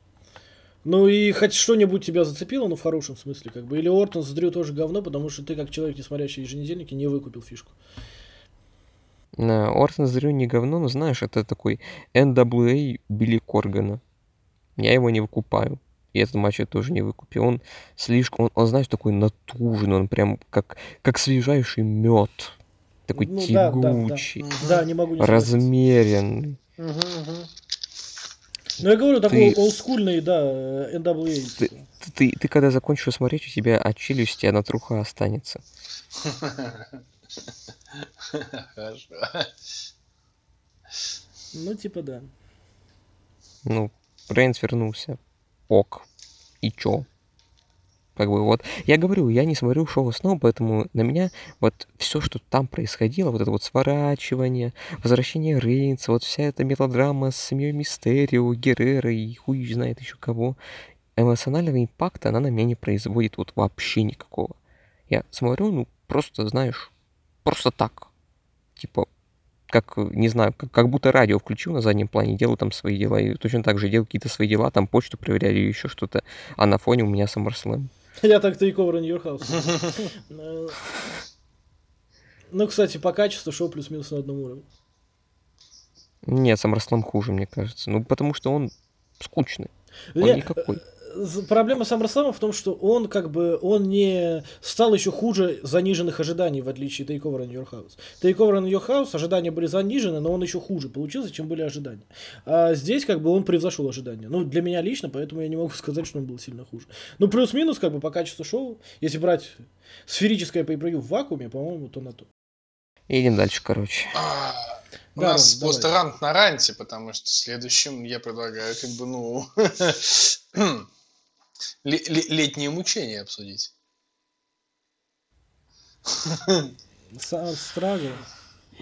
Ну и хоть что-нибудь тебя зацепило, ну в хорошем смысле, как бы. Или Ортон с Дрю тоже говно, потому что ты, как человек, не смотрящий еженедельники, не выкупил фишку. На Ортон Дрю не говно, но знаешь, это такой NWA Билли Коргана. Я его не выкупаю. И этот матч я тоже не выкупил. Он слишком, он, он знаешь, такой натужный, он прям как, как свежайший мед. Такой Ну да, да, да. тягучий, Да, не могу не размеренный. Ну я говорю, такой Ты- олдскульный, да, э, NWA. Ты, типа. ты, ты, ты когда закончишь смотреть, у тебя от челюсти одна труха останется. Хорошо. Ну типа да. Ну, Рейнс вернулся. Ок. И чё? Как бы вот, я говорю, я не смотрю шоу снова, поэтому на меня вот все, что там происходило, вот это вот сворачивание, возвращение Рейнса, вот вся эта мелодрама с семьей Мистерио, Геррера и хуй знает еще кого, эмоционального импакта она на меня не производит вот вообще никакого. Я смотрю, ну, просто, знаешь, просто так. Типа, как, э, не знаю, как, как будто радио включил на заднем плане, делаю там свои дела, и точно так же делаю какие-то свои дела, там почту проверяю или еще что-то, а на фоне у меня SummerSlam. Я так take over in your house. (laughs) Э, Ну, кстати, по качеству шоу плюс-минус на одном уровне. Нет, SummerSlam хуже, мне кажется. Ну, потому что он скучный. Он Не, никакой. Проблема SummerSlam в том, что он как бы он не стал еще хуже заниженных ожиданий, в отличие от Takeover in Your House. Takeover in Your House ожидания были занижены, но он еще хуже получился, чем были ожидания. А здесь как бы он превзошел ожидания. Ну, для меня лично, поэтому я не могу (laughs) сказать, что он был сильно хуже. Ну, плюс-минус, как бы по качеству шоу, если брать сферическое pay в вакууме, по-моему, то на то. Идем дальше, короче. А, У Да, нас давай. просто рант на ранте, потому что следующим я предлагаю как бы, ну, (laughs) летние мучения обсудить. Са- Страгл.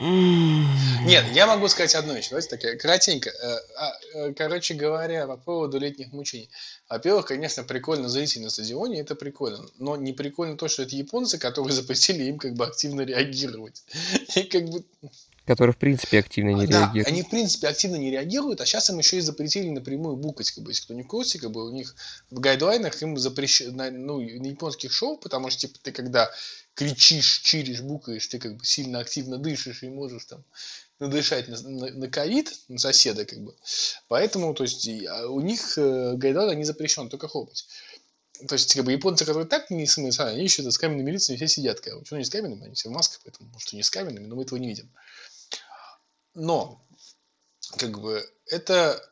Нет, я могу сказать одну вещь. Давайте такая кратенько. Э, а, э, Короче говоря, по поводу летних мучений. Во-первых, конечно, прикольно зритель на стадионе, это прикольно. Но не прикольно то, что это японцы, которые (laughs) запретили им как бы активно реагировать. И как бы Который, в принципе, активно не да, реагирует. они в принципе активно не реагируют, а сейчас им еще и запретили напрямую букать, как бы, если кто не в курсе, как бы у них в гайдлайнах им запрещено, ну, на японских шоу, потому что, типа, ты когда кричишь, чиришь, букаешь, ты как бы сильно активно дышишь и можешь там надышать на, на, на ковид, на соседа, как бы. Поэтому, то есть, а у них э, гайдлайн не запрещен, только хлопать. То есть, как бы, японцы, которые так не смысл, они еще с каменными лицами все сидят, короче. Ну, не с каменными, они все в масках, поэтому, может, и не с каменными, но мы этого не видим. Но, как бы, это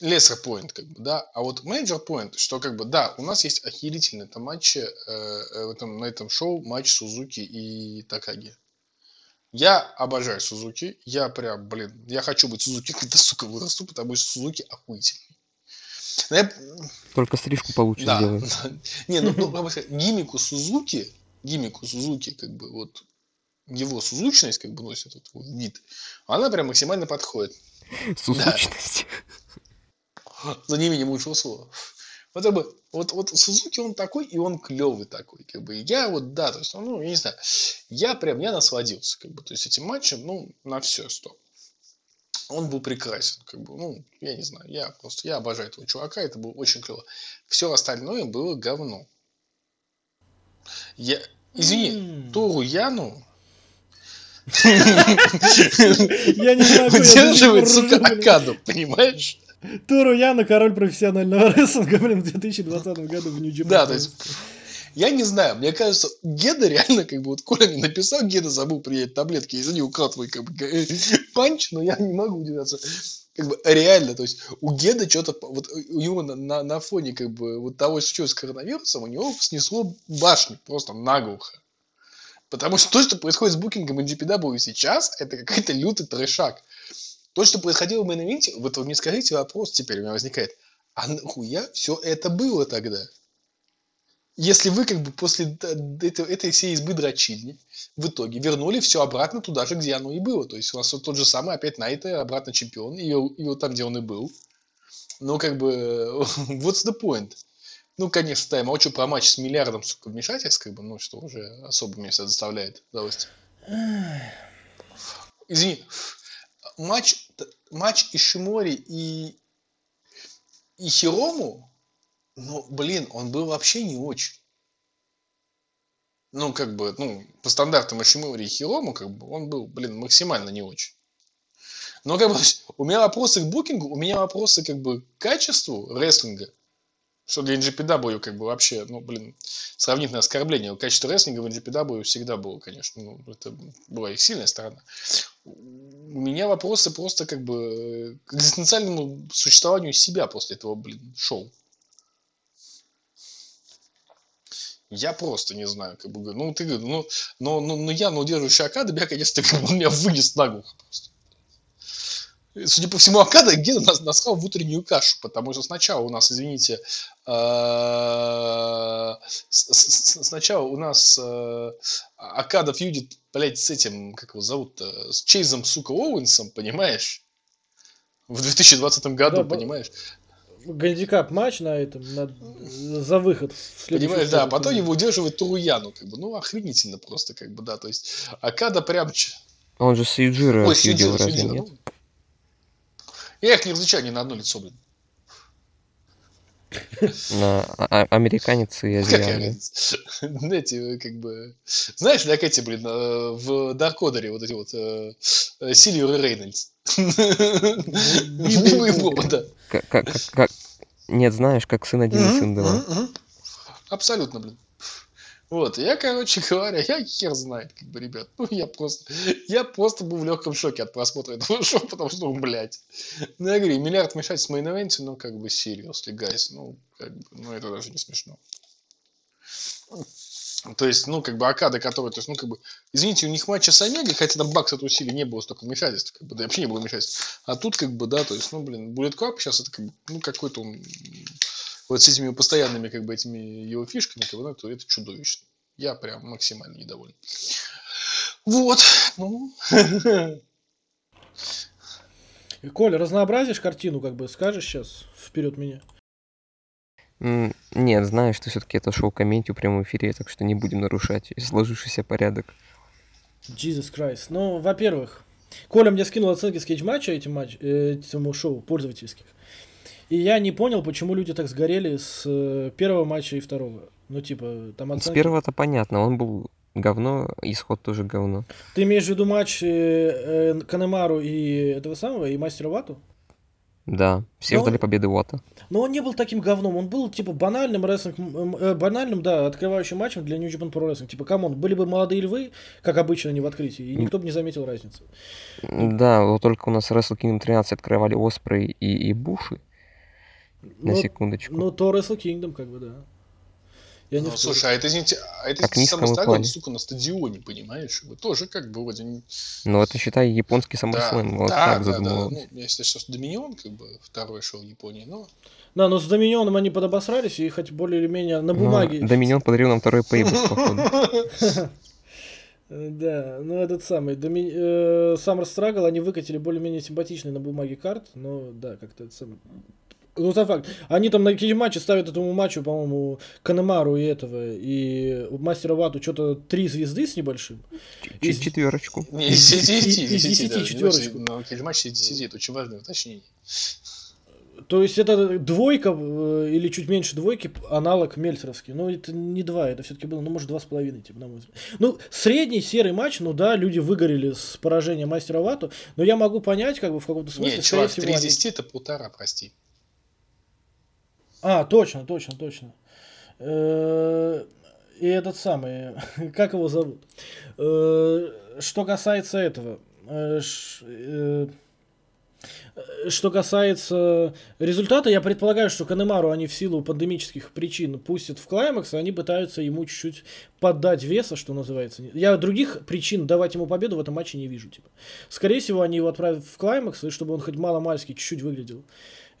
lesser point, как бы, да, а вот major point, что, как бы, да, у нас есть охерительный это матчи э, э, в этом, на этом шоу матч Сузуки и Такаги. Я обожаю Сузуки, я прям, блин, я хочу быть Сузуки, (laughs) когда, сука, вырасту, потому что Сузуки охуительный. Но я- Только стрижку получше да, сделаю. да. Не, ну, ну, гиммику Сузуки, гиммику Сузуки, как бы, вот, его сузучность, как бы, носит вот, вот вид, она прям максимально подходит. Сусучность. (laughs) За неимением лучшего слова. Вот, как бы, вот, вот Сузуки, он такой, и он клевый такой, как бы, я вот, да, то есть, ну, я не знаю, я прям, я насладился, как бы, то есть, этим матчем, ну, на все, стоп. Он был прекрасен, как бы, ну, я не знаю, я просто, я обожаю этого чувака, это было очень клево. Все остальное было говно. Я, извини, М. Тору Яну Я не могу, удерживает, сука. Акаду, понимаешь? Туру Яна, король профессионального рестлинга, блин, в 2020 году в нью Да, то есть, я не знаю, мне кажется, Гедо реально, как бы, вот Коля мне написал, Гедо забыл принять таблетки, извини, украл твой, как бы, панч, но я не могу удивляться. Как бы, реально, то есть, у Гедо что-то, вот, у него на, на, на фоне, как бы, вот того, что с коронавирусом, у него снесло башню просто наглухо. Потому что то, что происходит с букингом NJPW сейчас, это какой-то лютый трешак. То, что происходило в main event, вот вы мне скажите вопрос теперь у меня возникает. А нахуя все это было тогда? Если вы как бы после этой, этой всей избы дрочильни в итоге вернули все обратно туда же, где оно и было. То есть у нас вот тот же самый опять Найта, обратно чемпион, и, и вот там, где он и был. Ну, как бы, (laughs) what's the point? Ну, конечно, да, я молчу про матч с миллиардом, сука, вмешательств, как бы, ну, что уже особо меня всегда доставляет удовольствие. Извини, матч, матч Ишимори и, и Хирому, ну, блин, он был вообще не очень. Ну, как бы, ну, по стандартам Ишимори и Хирому, как бы, он был, блин, максимально не очень. Но как бы (laughs) у меня вопросы к букингу, у меня вопросы как бы к качеству рестлинга, что для NGPW как бы вообще, ну, блин, сравнительное оскорбление. Качество рестлинга в NGPW всегда было, конечно, ну, это была их сильная сторона. У меня вопросы просто как бы к экзистенциальному существованию себя после этого, блин, шоу. Я просто не знаю, как бы, ну, ты, ну, но, но, но я, но удерживающий Акада, я, конечно, (laughs) как бы, меня вынес наглухо просто. Судя по всему, Акада где-то нас насрал в утреннюю кашу, потому что сначала у нас, извините, э, сначала у нас э, Акада фьюдит, блядь, с этим, как его зовут с Чейзом, сука, Оуэнсом, понимаешь? В 2020 году, да, понимаешь? Гандикап матч на этом, на, за выход в Понимаешь, да, потом его удерживает Туруяну, как бы, ну, охренительно просто, как бы, да, то есть Акада прям... Он же с Юджира Ой, Юджира, разве нет? Ну, я их не различаю ни на одно лицо, блин. На а, американец и азиаты. (laughs) Знаете, как бы... Знаешь, как эти, блин, э, в Даркодере вот эти вот э, э, Сильвер и Рейнольдс. (laughs) да. Как, нет, знаешь, как сын один и сын два. Абсолютно, блин. Вот, я, короче (laughs) говоря, я хер знает, как бы, ребят. Ну, я просто, я просто был в легком шоке от просмотра этого (laughs) шоу, потому что, ну, блядь. Ну, я говорю, миллиард мешать с мейн ну, как бы, seriously, guys, ну, как бы, ну, это даже не смешно. То есть, ну, как бы, Акада, который, то есть, ну, как бы, извините, у них матча с Омегой, хотя там Бакс от усилий не было столько вмешательств, как бы, да, вообще не было вмешательств. А тут, как бы, да, то есть, ну, блин, Bullet Club сейчас это, как бы, ну, какой-то он вот с этими постоянными, как бы, этими его фишками, как бы, ну, это, это чудовищно. Я прям максимально недоволен. Вот, ну. (laughs) Коля, разнообразишь картину, как бы, скажешь сейчас вперед меня? Нет, знаешь, что все-таки это шоу комедию в прямом эфире, так что не будем нарушать сложившийся порядок. Jesus Christ. Ну, во-первых, Коля мне скинул оценки скетч-матча этим, матч, э, этому шоу пользовательских. И я не понял, почему люди так сгорели с э, первого матча и второго. Ну, типа, там оценки... С первого-то понятно, он был говно, исход тоже говно. Ты имеешь в виду матч э, э, Канемару и этого самого, и Мастера Вату? Да, все но ждали он, победы Вату. Но он не был таким говном, он был типа банальным рестлинг, э, банальным, да, открывающим матчем для New Japan Pro Wrestling. Типа, come on, были бы молодые львы, как обычно, не в открытии, и никто бы не заметил разницы. Да, вот только у нас Wrestle Kingdom 13 открывали Оспрей и, и Буши. На но, секундочку. Ну, то Wrestle Kingdom, как бы, да. Я не ну, слушай, а это, извините, а это самостоятельно, сука, на стадионе, понимаешь? Вы тоже как бы вроде... Ну, это, считай, японский SummerSlam. Да, вот да, так да, да. Ну, если что, Доминион, как бы, второй шел в Японии, но... Да, но с Доминионом они подобосрались, и хоть более или менее на бумаге... Ну, Доминион подарил нам второй пейбок, (laughs) походу. (laughs) Да, ну этот самый, Доми... э, Summer Struggle они выкатили более-менее симпатичный на бумаге карт, но да, как-то это самое ну, это факт. Они там на какие матчи ставят этому матчу, по-моему, Канемару и этого, и Мастера Вату что-то три звезды с небольшим. Из... Четверочку. Не, из десяти. Из десяти четверочку. Но матч из десяти, это очень важное уточнение. То есть это двойка э, или чуть меньше двойки, аналог Мельцеровский. Ну, это не два, это все-таки было, ну, может, два с половиной, типа, на мой взгляд. Ну, средний серый матч, ну да, люди выгорели с поражения мастера Вату, но я могу понять, как бы, в каком-то смысле. Нет, чувак, три из десяти это полтора, прости. А, точно, точно, точно. Э, и этот самый, (laughs) как его зовут? Э, что касается этого, э, что касается результата, я предполагаю, что Канемару они в силу пандемических причин пустят в клаймакс, они пытаются ему чуть-чуть поддать веса, что называется. Я других причин давать ему победу в этом матче не вижу. Типа. Скорее всего, они его отправят в клаймакс, и чтобы он хоть мало-мальски чуть-чуть выглядел.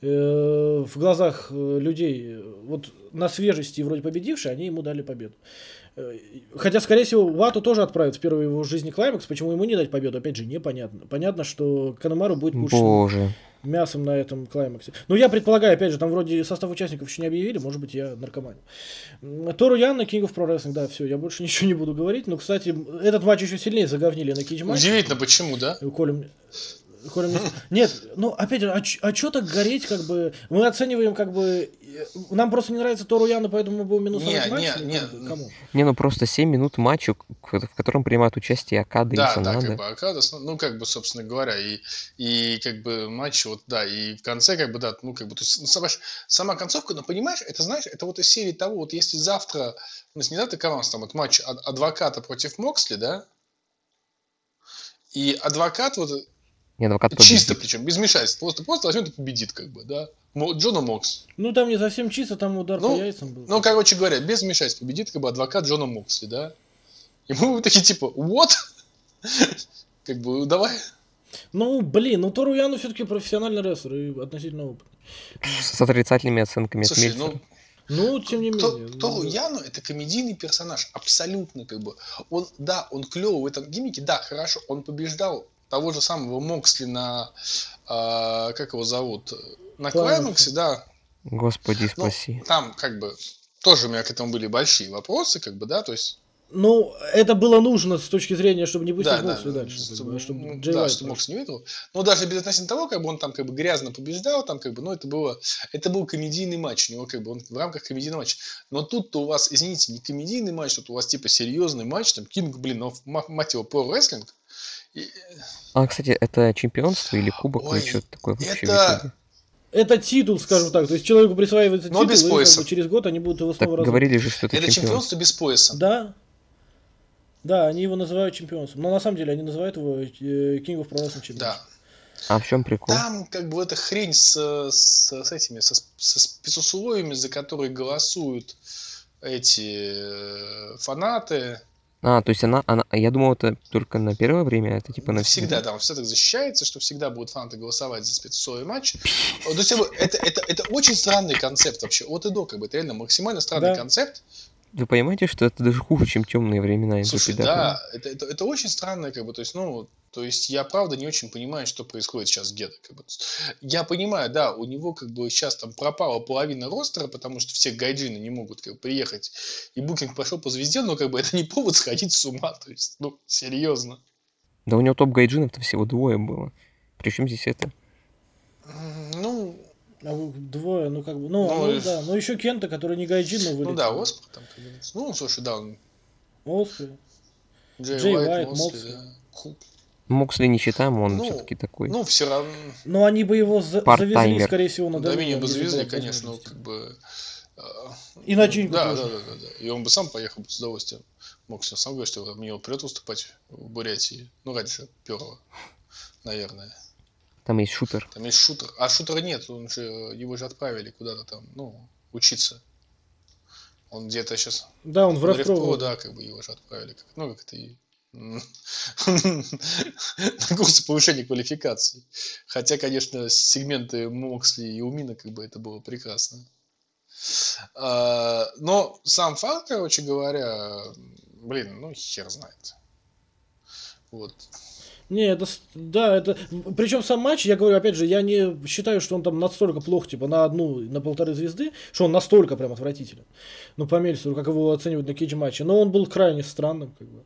Э, в глазах э, людей вот на свежести вроде победивший, они ему дали победу. Э, хотя, скорее всего, Вату тоже отправят в первый его жизни клаймакс. Почему ему не дать победу, опять же, непонятно. Понятно, что Канемару будет. Боже. мясом на этом клаймаксе. Ну, я предполагаю, опять же, там вроде состав участников еще не объявили, может быть, я наркоман. Тору Ян на King of Pro Wrestling, да, все, я больше (laughs) ничего не буду говорить. Но, кстати, этот матч еще сильнее заговнили на Кейдж. Удивительно, почему, да? Мне- Нет, ну опять же, а, а что так гореть, как бы. Мы оцениваем, как бы. э, Нам просто не нравится Тору Яна, поэтому мы будем минусовать Не, матч. не, не. Кому? Не, ну просто 7 минут матчу, к- в котором принимают участие Акада и Да, да, Санада. как бы Акадас, ну, как бы, собственно говоря, и, и как бы матч, вот, да, и в конце, как бы, да, ну, как бы, то есть, ну, сама, сама концовка, ну, понимаешь, это, знаешь, это вот из серии того, вот если завтра, ну, не завтра, когда у нас там вот матч ад- адвоката против Моксли, да, и адвокат вот Не, адвокат чисто, победит. причем без вмешательства, просто, просто возьмет и победит, как бы, да, Джона Мокс. Ну там не совсем чисто, там удар Ну, по яйцам был. Ну, короче говоря, без вмешательства победит, как бы, адвокат Джона Моксли, да, и мы такие, типа, what? (laughs) Как бы, давай, Ну, блин, ну Тору Яну все-таки профессиональный рестлер и относительно опытный. С отрицательными оценками от Слушай, Мельцера. ну, Ну, тем не менее. Тору ну, Яну это комедийный персонаж, абсолютно как бы. Он, да, он клевый в этом гиммике, да, хорошо, он побеждал того же самого Моксли на, а, как его зовут, на Клаймаксе. Да. Господи, Ну, спаси. там как бы тоже у меня к этому были большие вопросы, как бы, да, то есть, Ну, это было нужно с точки зрения, чтобы не пустить да, да, Моксли дальше. чтобы, как бы, а чтобы ну, Джей да, Уайт что прошел. Мокс не выиграл. Но даже без относительно того, как бы он там как бы грязно побеждал, там как бы, ну, это было, это был комедийный матч, у него как бы он в рамках комедийного матча. Но тут-то у вас, извините, не комедийный матч, тут у вас типа серьезный матч, там, Кинг, блин, ну, ма- мать его, про рестлинг. А, кстати, это чемпионство или кубок Ой, или что-то такое вообще это-? Это титул, скажем так. То есть человеку присваивается Но титул, без и как бы через год они будут его Так снова развивать. говорили же, что это, это чемпионство. чемпионство без пояса. Да. Да, они его называют чемпионством. Но на самом деле они называют его э, King of Pro Wrestling Championship. Да. А в чем прикол? Там как бы эта хрень с, с, с этими, со, со спецусловиями, за которые голосуют эти э, фанаты, А, то есть она, она, я думал, это только на первое время, это типа на всегда, да, он всегда так защищается, что всегда будут фанаты голосовать за спецусловие матча. То есть это, это, это очень странный концепт вообще, от и до, как бы, это реально максимально странный Да. концепт. Вы понимаете, что это даже хуже, чем темные времена Слушай, NJPW? да, это, это, это очень странно, как бы, то есть, ну, то есть я правда не очень понимаю, что происходит сейчас с Гедо. Как бы. Я понимаю, да, у него как бы сейчас там пропала половина ростера, потому что все гайджины не могут как бы, приехать, и букинг пошел по звезде, но как бы (laughs) это не повод сходить с ума, то есть, ну, серьезно. Да у него топ гайджинов-то всего двое было. Причем здесь это? Ну, А вы двое, ну как бы, ну, Ну, ну, да, ну еще Кента, который не гайджин, но вылетел. ну да, Оспор там, бы, ну, слушай, да, он Оспрей. Джей, Джей Уайт, Уайт, Моксли. да. Моксли не считаем, он Ну, все-таки такой. Ну, все равно, Но они бы его за- завезли, скорее всего, на меня бы завезли, конечно, ну, возможность. как бы... э, И на Джинку Да, тоже. да, да, да, да. И он бы сам поехал бы с удовольствием. Мог себе сам говорить, что мне придет выступать в Бурятии. Ну, раньше Перова, наверное. Там есть шутер. Там есть шутер. А шутера нет, он же, его же отправили куда-то там, ну, учиться. Он где-то сейчас... Да, он в Ревпро. да, как бы его же отправили. Как, ну, как это и... (laughs) На курсы повышения квалификации. Хотя, конечно, сегменты Моксли и Умина, как бы это было прекрасно. А, Но сам факт, короче говоря, блин, ну хер знает. Вот. Не, это, да, это, причем сам матч, я говорю, опять же, я не считаю, что он там настолько плох, типа, на одну, на полторы звезды, что он настолько прям отвратителен. Ну, по Мельцеру, как его оценивают на кейдж матче. Но он был крайне странным, как бы.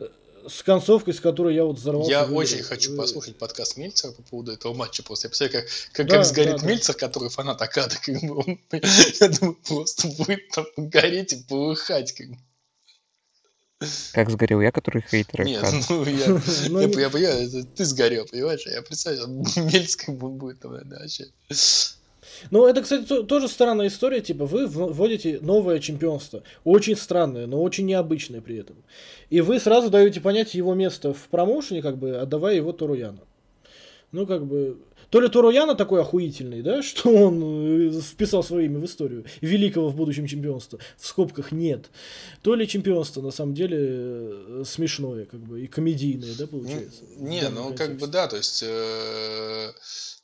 Э, С концовкой, с которой я вот взорвался. Я в игры. очень хочу послушать подкаст Мельцера по поводу этого матча. Просто я представляю, как, как, Да, как сгорит да, да. Мельцер, который фанат Акада. Как бы он, (laughs) я думаю, просто будет там гореть и полыхать. Как бы. Как сгорел я, который хейтер. Нет, Акады. ну я, (laughs) Ну, я, я понимаю, это ты сгорел, понимаешь? Я представляю, (laughs) Мельц как бы будет там, наверное, вообще. Ну, это, кстати, то- тоже странная история. Типа, вы вводите новое чемпионство. Очень странное, но очень необычное при этом. И вы сразу даете понять его место в промоушене, как бы, отдавая его Торуяну. Ну, как бы... То ли Торуяна такой охуительный, да, (laughs) что он э, вписал свое имя в историю великого в будущем чемпионства. В скобках нет. То ли чемпионство, на самом деле, э, смешное, как бы, и комедийное, да, получается. Не, ну как контексте. бы да, то есть э,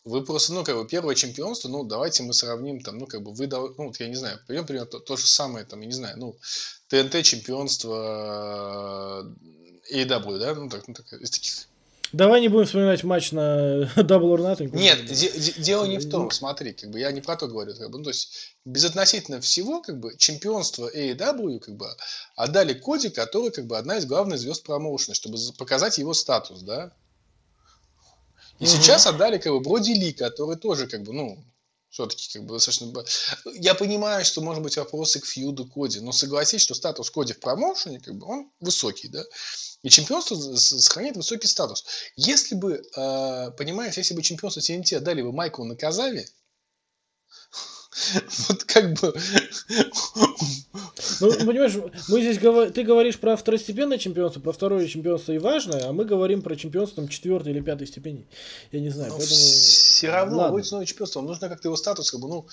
вы просто, ну как бы первое чемпионство, ну давайте мы сравним там, ну как бы вы, ну вот я не знаю, пример, пример то, то же самое там, я не знаю, ну ТНТ чемпионство э, AEW, да, ну так, ну так из таких Давай не будем вспоминать матч на (laughs) Double or Nothing. Нет, де- де- дело не в том, смотри, как бы я не про то говорю, как бы, ну, то есть безотносительно всего, как бы чемпионство AEW, как бы отдали Коди, который как бы одна из главных звезд промоушена, чтобы за- показать его статус, да. И Мгм. сейчас отдали как бы Броди Ли, который тоже как бы, ну, все-таки как бы достаточно... Я понимаю, что может быть вопросы к фьюду Коди, но согласись, что статус Коди в промоушене, как бы, он высокий, да. И чемпионство сохраняет высокий статус. Если бы, э, понимаешь, если бы чемпионство TNT отдали бы Майклу Наказаве, (laughs) вот как бы... Ну, понимаешь, мы здесь говор- ты говоришь про второстепенное чемпионство, про второе чемпионство и важное, а мы говорим про чемпионство там четвертой или пятой степени. Я не знаю, поэтому... Все равно, Ладно. будет новое чемпионство, нужно как-то его статус, как бы, ну,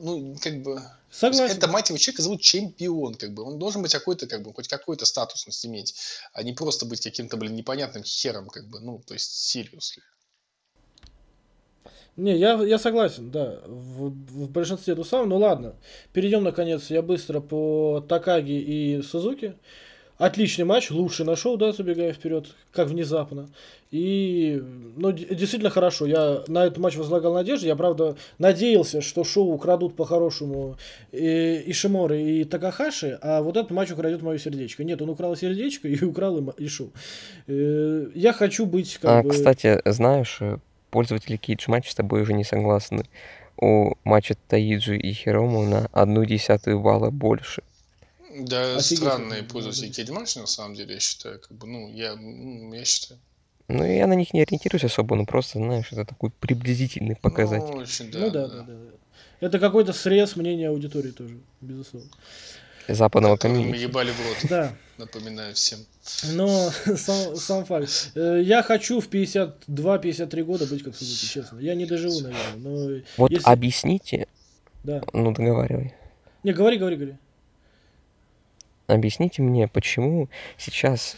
ну, как бы... Согласен. Это, мать его, человека зовут чемпион, как бы. Он должен быть какой-то, как бы, хоть какой-то статусность иметь, а не просто быть каким-то, блин, непонятным хером, как бы, ну, то есть, seriously. Не, я, я согласен, да, в, в большинстве эту самую. Ну ладно, перейдем наконец, я быстро по Такаги и Сузуки. Отличный матч, лучший на шоу, да, забегая вперед, как внезапно. И, ну, действительно хорошо. Я на этот матч возлагал надежды. Я, правда, надеялся, что шоу украдут по-хорошему и Ишиморы и Такахаши, а вот этот матч украдет мое сердечко. Нет, он украл сердечко (laughs) и украл и, и шоу. Э, Я хочу быть как А, бы... кстати, знаешь, э, пользователи Кейдж матч с тобой уже не согласны. У матча Таиджи и Хирому на одну десятую балла больше. Да, Офигеть, странные пользователи да. Кейдматча, на самом деле, я считаю, как бы, ну, я, я считаю. Ну, я на них не ориентируюсь особо, но просто, знаешь, это такой приблизительный показатель. Ну, очень, да, ну да, да, да. да. Это какой-то срез мнения аудитории тоже, безусловно. Западного Которые мы комьюнити. ебали в рот, Да, напоминаю всем. но (laughs) сам, сам факт. Э, Я хочу в 52-53 года быть как Сузуки, честно. Я не доживу, наверное. Но Вот если- объясните, Да. ну договаривай. Не, говори, говори, говори. Объясните мне, почему сейчас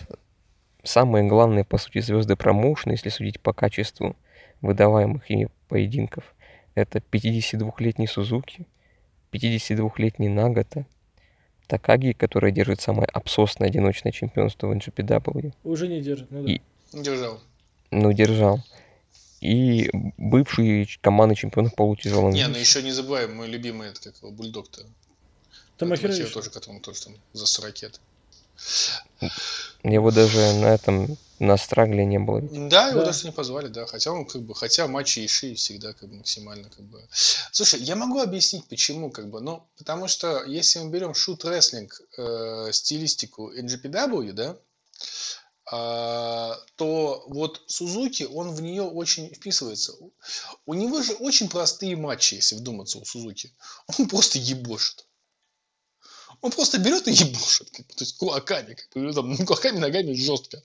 самые главные, по сути, звезды промоушена, если судить по качеству выдаваемых ими поединков, это 52-летний Сузуки, 52-летний Нагата, Такаги, который держит самое обсосное одиночное чемпионство в NGPW, Уже не держит. Ну да. И- Держал. ну, держал, и бывший командный чемпион в полутяжелом Не, ну еще не забываем, мой любимый, это как его, бульдог-то. Тамахиро Тамахиро Иши. тоже, которому тоже там за 100 ракет. Его даже на этом, на страгле не было. ведь. Да, его Да. даже не позвали, да. Хотя он как бы, хотя матчи Иши всегда как бы максимально как бы. Слушай, я могу объяснить, почему, как бы, ну, потому что если мы берем шут рестлинг э, стилистику NGPW, да, а, то вот Сузуки, он в нее очень вписывается. У него же очень простые матчи, если вдуматься у Сузуки. Он просто ебошит. Он просто берет и ебошит, как то есть кулаками, как ну, там, ну, кулаками, ногами жестко.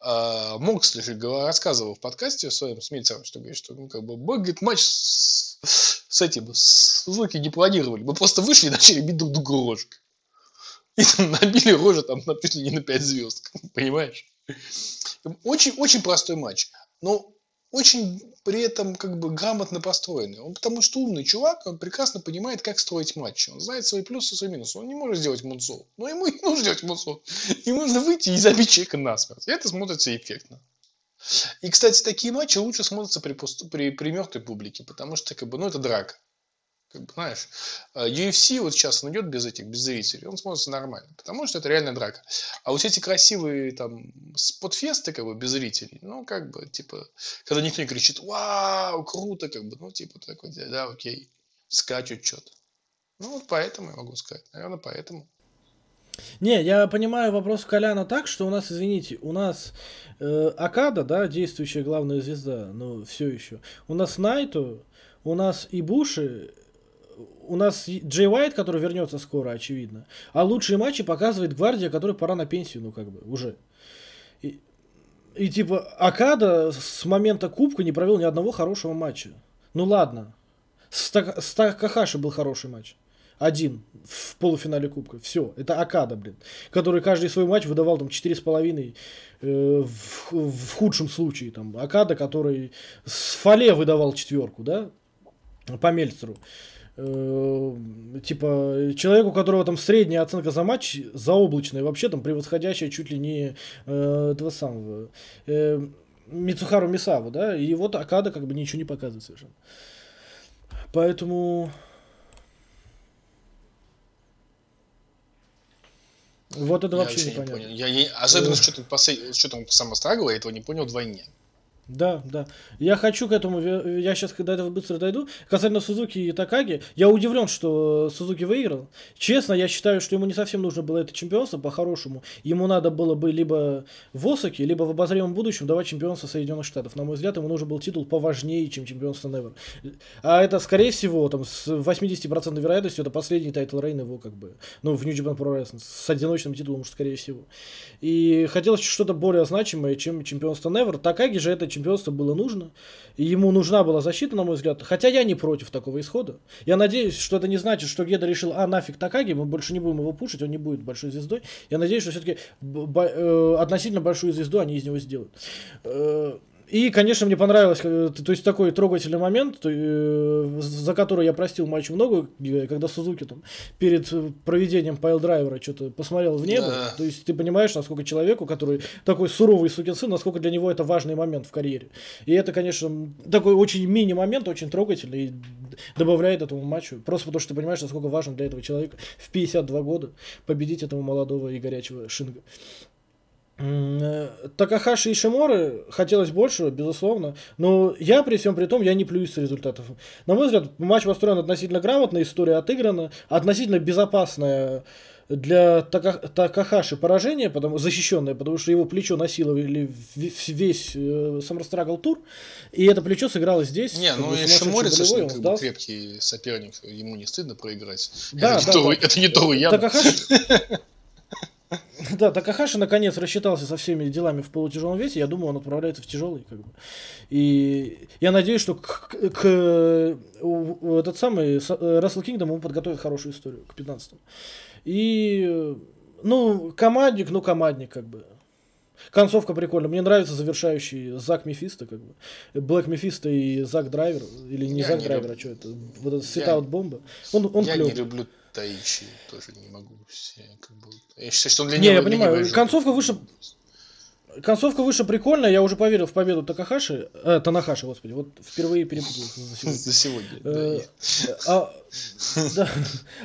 А, Моксли рассказывал в подкасте своем с Мельцером, что говорит, что ну, как бы, мы, говорит, матч с, с этим, с Сузуки не планировали. Мы просто вышли и начали бить друг друга рожкой. И там набили рожи там на, не на 5 звезд, (laughs) понимаешь? Очень, очень простой матч, но очень при этом как бы грамотно построенный. Он потому что умный чувак, он прекрасно понимает, как строить матчи. Он знает свои плюсы свои минусы. Он не может сделать мунсол. Но ему (laughs) и нужно сделать мунсол. Ему нужно выйти и забить человека насмерть. Это смотрится эффектно. И, кстати, такие матчи лучше смотрятся при, пусто- при, при мертвой публике, потому что, как бы, ну, это драка. Как бы, знаешь, э, UFC вот сейчас он идет без этих, без зрителей, он смотрится нормально, потому что это реально драка. А вот эти красивые там спотфесты, как бы, без зрителей, ну, как бы, типа, когда никто не кричит, вау, круто, как бы, ну, типа, такой, да, окей, скачут что-то. Ну, вот поэтому я могу сказать, наверное, поэтому. Не, я понимаю вопрос Коляна так, что у нас, извините, у нас э, Акада, да, действующая главная звезда, но все еще. У нас Найто, у нас Ибуши, у нас Джей Уайт, который вернется скоро, очевидно. А лучшие матчи показывает Гвардия, который пора на пенсию, ну как бы, уже. И, и типа Акада с момента Кубка не провел ни одного хорошего матча. Ну ладно. С, Так- Такахаши был хороший матч. Один в полуфинале Кубка. Все. Это Акада, блин. Который каждый свой матч выдавал там 4,5 э, в, в худшем случае. Там Акада, который с Фале выдавал четверку, да? По Мельцеру. Типа, человеку, у которого там средняя оценка за матч заоблачная, вообще там превосходящая чуть ли не э, этого самого. Э, Мицухару Мисаву, да, и вот Акада как бы ничего не показывает совершенно. Поэтому... Вот это Я вообще вообще не непонятно. понял. Я не- Особенно с учетом, с учетом самого Страгла, я этого не понял вдвойне. Да, да. Я хочу к этому, я сейчас до этого быстро дойду. Касательно Сузуки и Такаги, я удивлен, что Сузуки выиграл. Честно, я считаю, что ему не совсем нужно было это чемпионство по-хорошему. Ему надо было бы либо в Осаке, либо в обозримом будущем давать чемпионство Соединенных Штатов. На мой взгляд, ему нужен был титул поважнее, чем чемпионство NEVER. А это, скорее всего, там, с 80% вероятностью, это последний title reign его, как бы, ну, в New Japan Pro Wrestling, с одиночным титулом, скорее всего. И хотелось что-то более значимое, чем чемпионство NEVER. Такаги же это чемпионство было нужно. И ему нужна была защита, на мой взгляд. Хотя я не против такого исхода. Я надеюсь, что это не значит, что Гедо решил, а нафиг Такаги, мы больше не будем его пушить, он не будет большой звездой. Я надеюсь, что все-таки относительно большую звезду они из него сделают. Э, И, конечно, мне понравилось, э, то есть такой трогательный момент, э, за который я простил матчу много, когда Сузуки там перед э, проведением пайл-драйвера что-то посмотрел в небо. Да. То есть ты понимаешь, насколько человеку, который такой суровый сукин сын, насколько для него это важный момент в карьере. И это, конечно, такой очень мини-момент, очень трогательный, и добавляет этому матчу. Просто потому что ты понимаешь, насколько важно для этого человека в 52 года победить этого молодого и горячего Шинга. Э, Такахаши и Шиморы хотелось большего, безусловно, но я при всем при том, я не плююсь с результатов. На мой взгляд, матч построен относительно грамотно, история отыграна, относительно безопасная для Така- Такахаши поражение, потому, защищенное, потому что его плечо насиловали в- весь э, тур, и это плечо сыграло здесь. Не, ну и Шиморец болевой, он как крепкий соперник, ему не стыдно проиграть. Да, это, да, не то, да. это не то я. Такахаши... (laughs) (laughs) Да, Такахаши наконец рассчитался со всеми делами в полутяжелом весе. Я думаю, он отправляется в тяжелый. Как бы. И я надеюсь, что к, к- к- у- этот самый с- э, Wrestle Kingdom ему подготовит хорошую историю к 15 И, э, ну, командник, ну, командник, как бы. Концовка прикольная. Мне нравится завершающий Зак Мефисто, как бы. Black Mephisto и Zack Driver. Или не Я Zack не Драйвер, люблю. а что это? Вот этот sit-out бомба. Он, он я клёвый. не люблю Таичи, тоже не могу. все, как бы. Я считаю, что он для Не, я него понимаю, ленивый концовка вышла- Концовка выше прикольная, я уже поверил в победу Такахаши, э, Танахаши, господи, вот впервые перепутал за (laughs) сегодня. Э, я- А,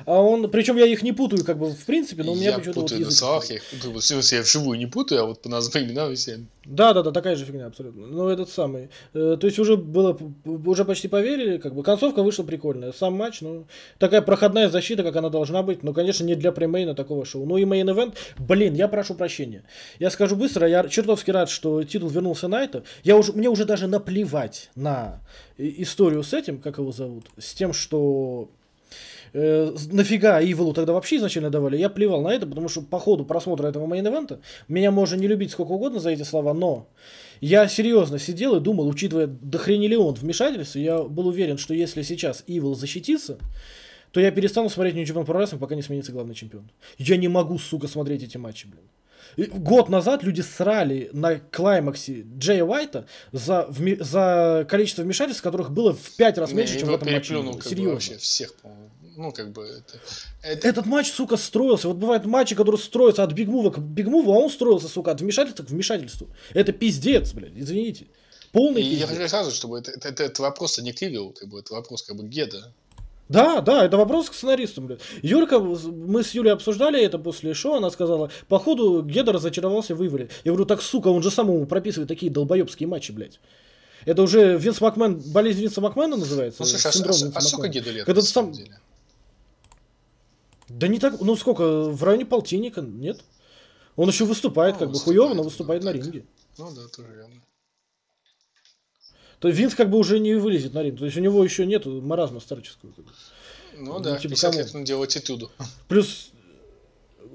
а он, причем я их не путаю, как бы в принципе, но у меня я почему-то вот путаю на словах, я их путаю. Я вживую не путаю, а вот по названию именам все. Да, да, да, такая же фигня абсолютно. Ну, этот самый. Э, то есть уже было, уже почти поверили, как бы концовка вышла прикольная. Сам матч, ну, такая проходная защита, как она должна быть. Но, конечно, не для премейна такого шоу. Ну и main event, блин, я прошу прощения. Я скажу быстро, я чертовски рад, что титул вернулся Найто. Я уже, мне уже даже наплевать на и- историю с этим, как его зовут, с тем, что э, нафига EVIL у тогда вообще изначально давали, я плевал на это, потому что по ходу просмотра этого мейн-эвента меня можно не любить сколько угодно за эти слова, но я серьезно сидел и думал, учитывая дохренели он вмешательство, я был уверен, что если сейчас Ивол защитится, то я перестану смотреть New Japan Pro Wrestling, пока не сменится главный чемпион. Я не могу, сука, смотреть эти матчи, блин. И Год назад люди срали на клаймаксе Джея Уайта за, вме- за количество вмешательств, которых было в пять раз Не, меньше, чем в этом матче. бы Серьезно. вообще всех, по-моему. Ну, как бы это... это- Этот матч, сука, строился. Вот бывают матчи, которые строятся от бигмува к бигмуву, а он строился, сука, от вмешательства к вмешательству. Это пиздец, блядь, извините. Полный И я пиздец. хочу сразу, чтобы это, это, это, это вопрос не Кривил, как бы это вопрос как бы Геда. Да, да, это вопрос к сценаристам, блядь. Юрка, мы с Юлей обсуждали это после шоу, она сказала, походу Геда разочаровался в Иволе. Я говорю, так, сука, он же самому прописывает такие долбоебские матчи, блядь. Это уже Винс Макмен, болезнь Винса Макмена называется? Ну, слушай, а, а- а сколько. Геду лет, Когда на самом сам- деле? Да не так, ну сколько, в районе полтинника, нет? Он еще выступает, Ну, как бы хуево, но да, выступает на так. ринге. Ну да, тоже верно. То есть Винс как бы уже не вылезет на ринг. То есть у него еще нет маразма старческого. Ну Ну, да, типа, 50 кому? лет он аттитуду. Плюс,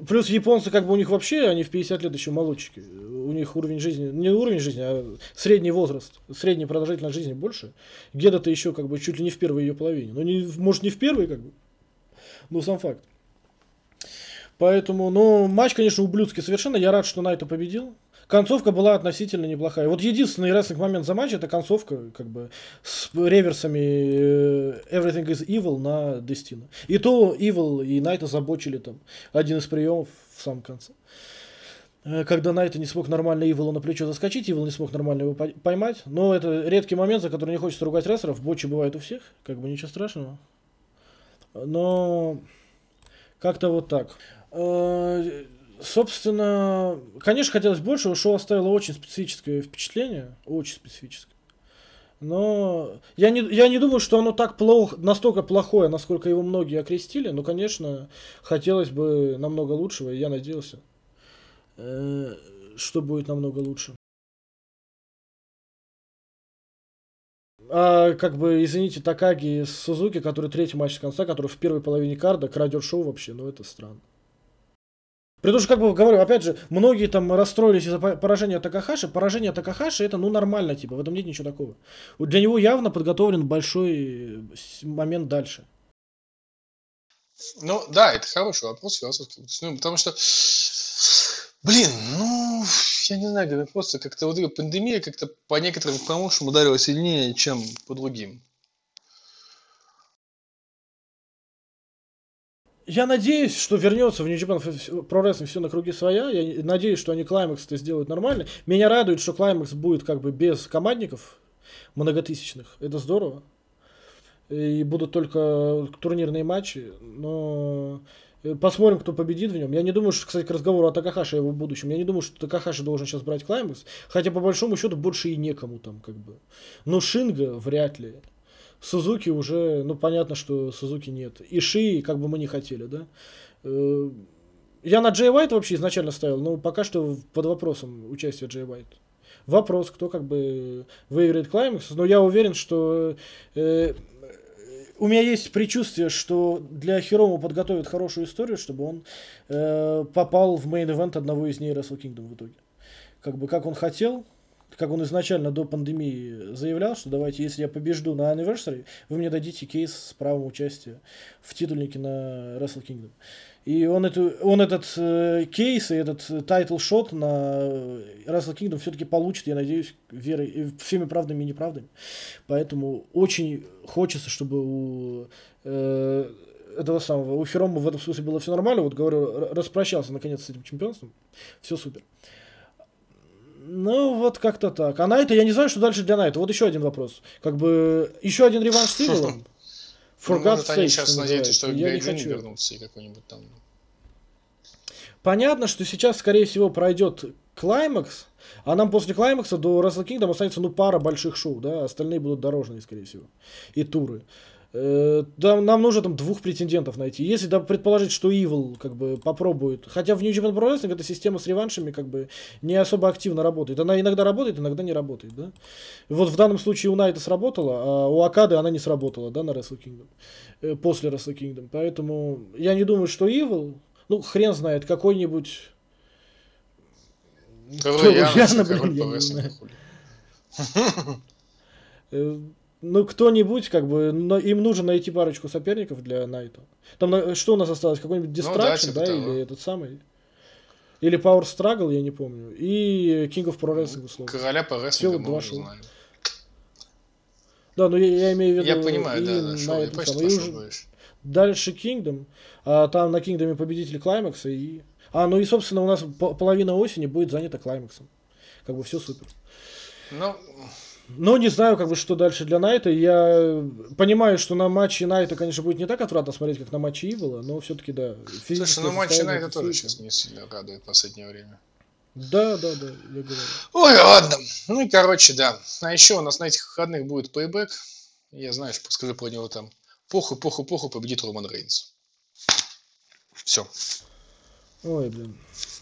плюс японцы как бы у них вообще, они в 50 лет еще молодчики. У них уровень жизни, не уровень жизни, а средний возраст, средняя продолжительность жизни больше. Геда-то еще как бы чуть ли не в первой ее половине. Ну, не, может, не в первой, как бы. Ну, сам факт. Поэтому, ну, матч, конечно, ублюдский совершенно. Я рад, что Найто победил. Концовка была относительно неплохая. Вот единственный рестлинг момент за матч это концовка, как бы, с реверсами э, Everything is Evil на Destino. И то Evil и Найта забочили там один из приемов в самом конце. Э, когда Найт не смог нормально Иволу на плечо заскочить, Ивол не смог нормально его поймать. Но это редкий момент, за который не хочется ругать рестлеров. Бочи бывает у всех, как бы ничего страшного. Но как-то вот так. Э, собственно, конечно, хотелось больше, шоу оставило очень специфическое впечатление, очень специфическое. Но я не, я не думаю, что оно так плохо, настолько плохое, насколько его многие окрестили. Но, конечно, хотелось бы намного лучшего, и я надеялся. Э, что будет намного лучше. А, как бы, извините, Такаги с Сузуки, который третий матч с конца, который в первой половине карда крадет шоу вообще, ну это странно. При том, что, как бы говорю, опять же, многие там расстроились из-за поражения Такахаши. Поражение Такахаши это, ну, нормально, типа, в этом нет ничего такого. Для него явно подготовлен большой момент дальше. Ну, да, это хороший вопрос философский. Ну, потому что Блин, ну, я не знаю, просто как-то вот эта пандемия как-то по некоторым промоушенам ударила сильнее, чем по другим. Я надеюсь, что вернется в Japan Pro Wrestling все на круги своя. Я надеюсь, что они Climax это сделают нормально. Меня радует, что Climax будет как бы без командников многотысячных. Это здорово. И будут только турнирные матчи. Но Э, посмотрим, кто победит в нем. Я не думаю, что, кстати, к разговору о Такахаше его будущем. Я не думаю, что Такахаши должен сейчас брать Клаймакс. Хотя, по большому счету, больше и некому там, как бы. Но Шинга вряд ли. Сузуки уже, ну, понятно, что Сузуки нет. И Ши, как бы мы не хотели, да. Э, я на Джей Уайт вообще изначально ставил, но пока что под вопросом участия Джей Уайт. Вопрос, кто как бы выиграет Клаймакс, но я уверен, что э, у меня есть предчувствие, что для Хирому подготовят хорошую историю, чтобы он э, попал в main event одного из дней Wrestle Kingdom в итоге. Как бы как он хотел, как он изначально до пандемии заявлял, что давайте, если я побежду на Anniversary, вы мне дадите кейс с правом участия в титульнике на Wrestle Kingdom. И он, эту, он этот э, кейс и этот title shot на Wrestle Kingdom все-таки получит, я надеюсь, верой, всеми правдами и неправдами. Поэтому очень хочется, чтобы у э, этого самого, у Хирома в этом смысле было все нормально. Вот говорю, распрощался наконец с этим чемпионством. Все супер. Ну, вот как-то так. А Найта, я не знаю, что дальше для Найта. Вот еще один вопрос. Как бы, еще один реванш с Иволом. (laughs) For ну, может, они сейчас надеются, что я не хочу. вернутся и какой-нибудь там... Понятно, что сейчас, скорее всего, пройдет клаймакс, а нам после клаймакса до Wrestle Kingdom останется, ну, пара больших шоу, да, остальные будут дорожные, скорее всего, и туры. Э, нам, нам нужно там двух претендентов найти. Если да, предположить, что Evil как бы попробует. Хотя в New Japan Pro Wrestling эта система с реваншами как бы не особо активно работает. Она иногда работает, иногда не работает, да. Вот в данном случае у Найта сработала, а у Акады она не сработала, да, на Wrestle Kingdom. Э, после Wrestle Kingdom. Поэтому я не думаю, что Evil, ну, хрен знает, какой-нибудь... Король Яна, блин, я не знаю. (laughs) Э, ну, кто-нибудь, как бы, но им нужно найти парочку соперников для Найта. Там что у нас осталось? Какой-нибудь Distraction, ну, да, да или этот самый? Или Power Struggle, я не помню. И King of Pro Wrestling, условно. Короля по рестлингу мы уже знали. Да, но я, я имею в виду... Я понимаю, да, да, шоу, я почти и уже Дальше Kingdom, а там на Kingdom победитель Клаймакса и... А, ну и, собственно, у нас половина осени будет занята Клаймаксом. Как бы все супер. Ну, но не знаю, как бы, что дальше для Найта. Я понимаю, что на матче Найта, конечно, будет не так отвратно смотреть, как на матче Ивола, но все-таки, да. Слушай, ну матче Найта тоже сейчас не сильно радует в последнее время. Да, да, да, я говорю. Ой, ладно. Ну и короче, да. А еще у нас на этих выходных будет пейбэк. Я знаю, что скажу про него там. Похуй, похуй, похуй, победит Роман Рейнс. Все. Ой, блин.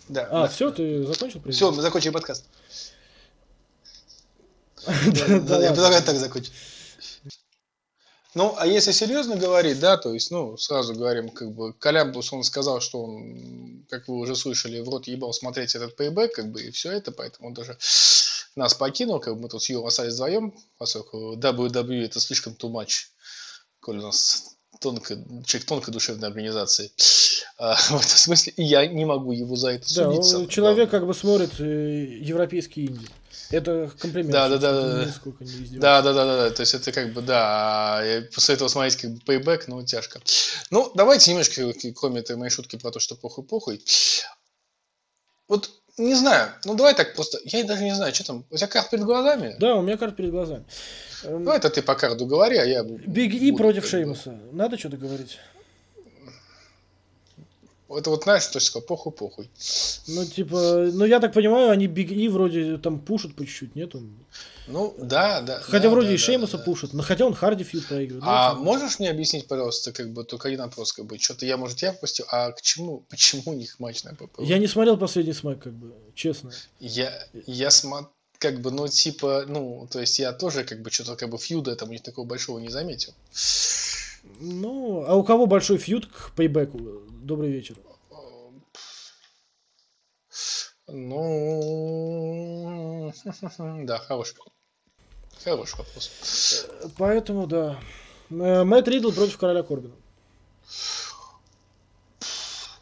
Да. А, да. все, ты закончил? Все, мы закончили подкаст. Я предлагаю так закончить. Ну, а если серьезно говорить, да, то есть, ну, сразу говорим, как бы, Колямбус, он сказал, что он, как вы уже слышали, в рот ебал смотреть этот пейбэк, как бы, и все это, поэтому он даже нас покинул, как бы мы тут с Юром остались вдвоем, поскольку WWE это слишком too much, коль у нас тонко, человек тонкой душевной организации. А, (laughs) в этом смысле, и я не могу его за это да, судить. Он, человек главное. как бы смотрит э, европейские Индии. Это комплимент. Да, да, да, да. Да, да, да, да, да. То есть это как бы, да, я после этого смотреть как бы пейбэк, ну, тяжко. Ну, давайте немножко, кроме этой моей шутки про то, что похуй-похуй. Вот не знаю. Ну, давай так просто. Я даже не знаю, что там. У тебя карт перед глазами? Да, у меня карта перед глазами. Эм, Ну, это ты по карду говори, а я... Big E против Шеймуса. Надо что-то говорить? Это вот знаешь, то есть такое, похуй-похуй. Ну, типа, ну я так понимаю, они Big E вроде там пушат по чуть-чуть, нет? Он- Ну, да, да. Хотя да, вроде да, и да, Шеймуса да. пушат, но хотя он Харди feud проигрывает. Ну, А типа. можешь мне объяснить, пожалуйста, как бы только один вопрос, как бы, что-то я, может, я пропустил, а к чему, почему у них матч на PPV? Я не смотрел последний смэк, как бы, честно. Я, я смотрю, как бы, ну, типа, ну, то есть я тоже, как бы, что-то, как бы, фьюда там у них такого большого не заметил. Ну, а у кого большой фьюд к пейбеку? Добрый вечер. Ну, (laughs) да, хороший. Хороший вопрос. Поэтому, да. Э, Мэтт Ридл против короля Корбина.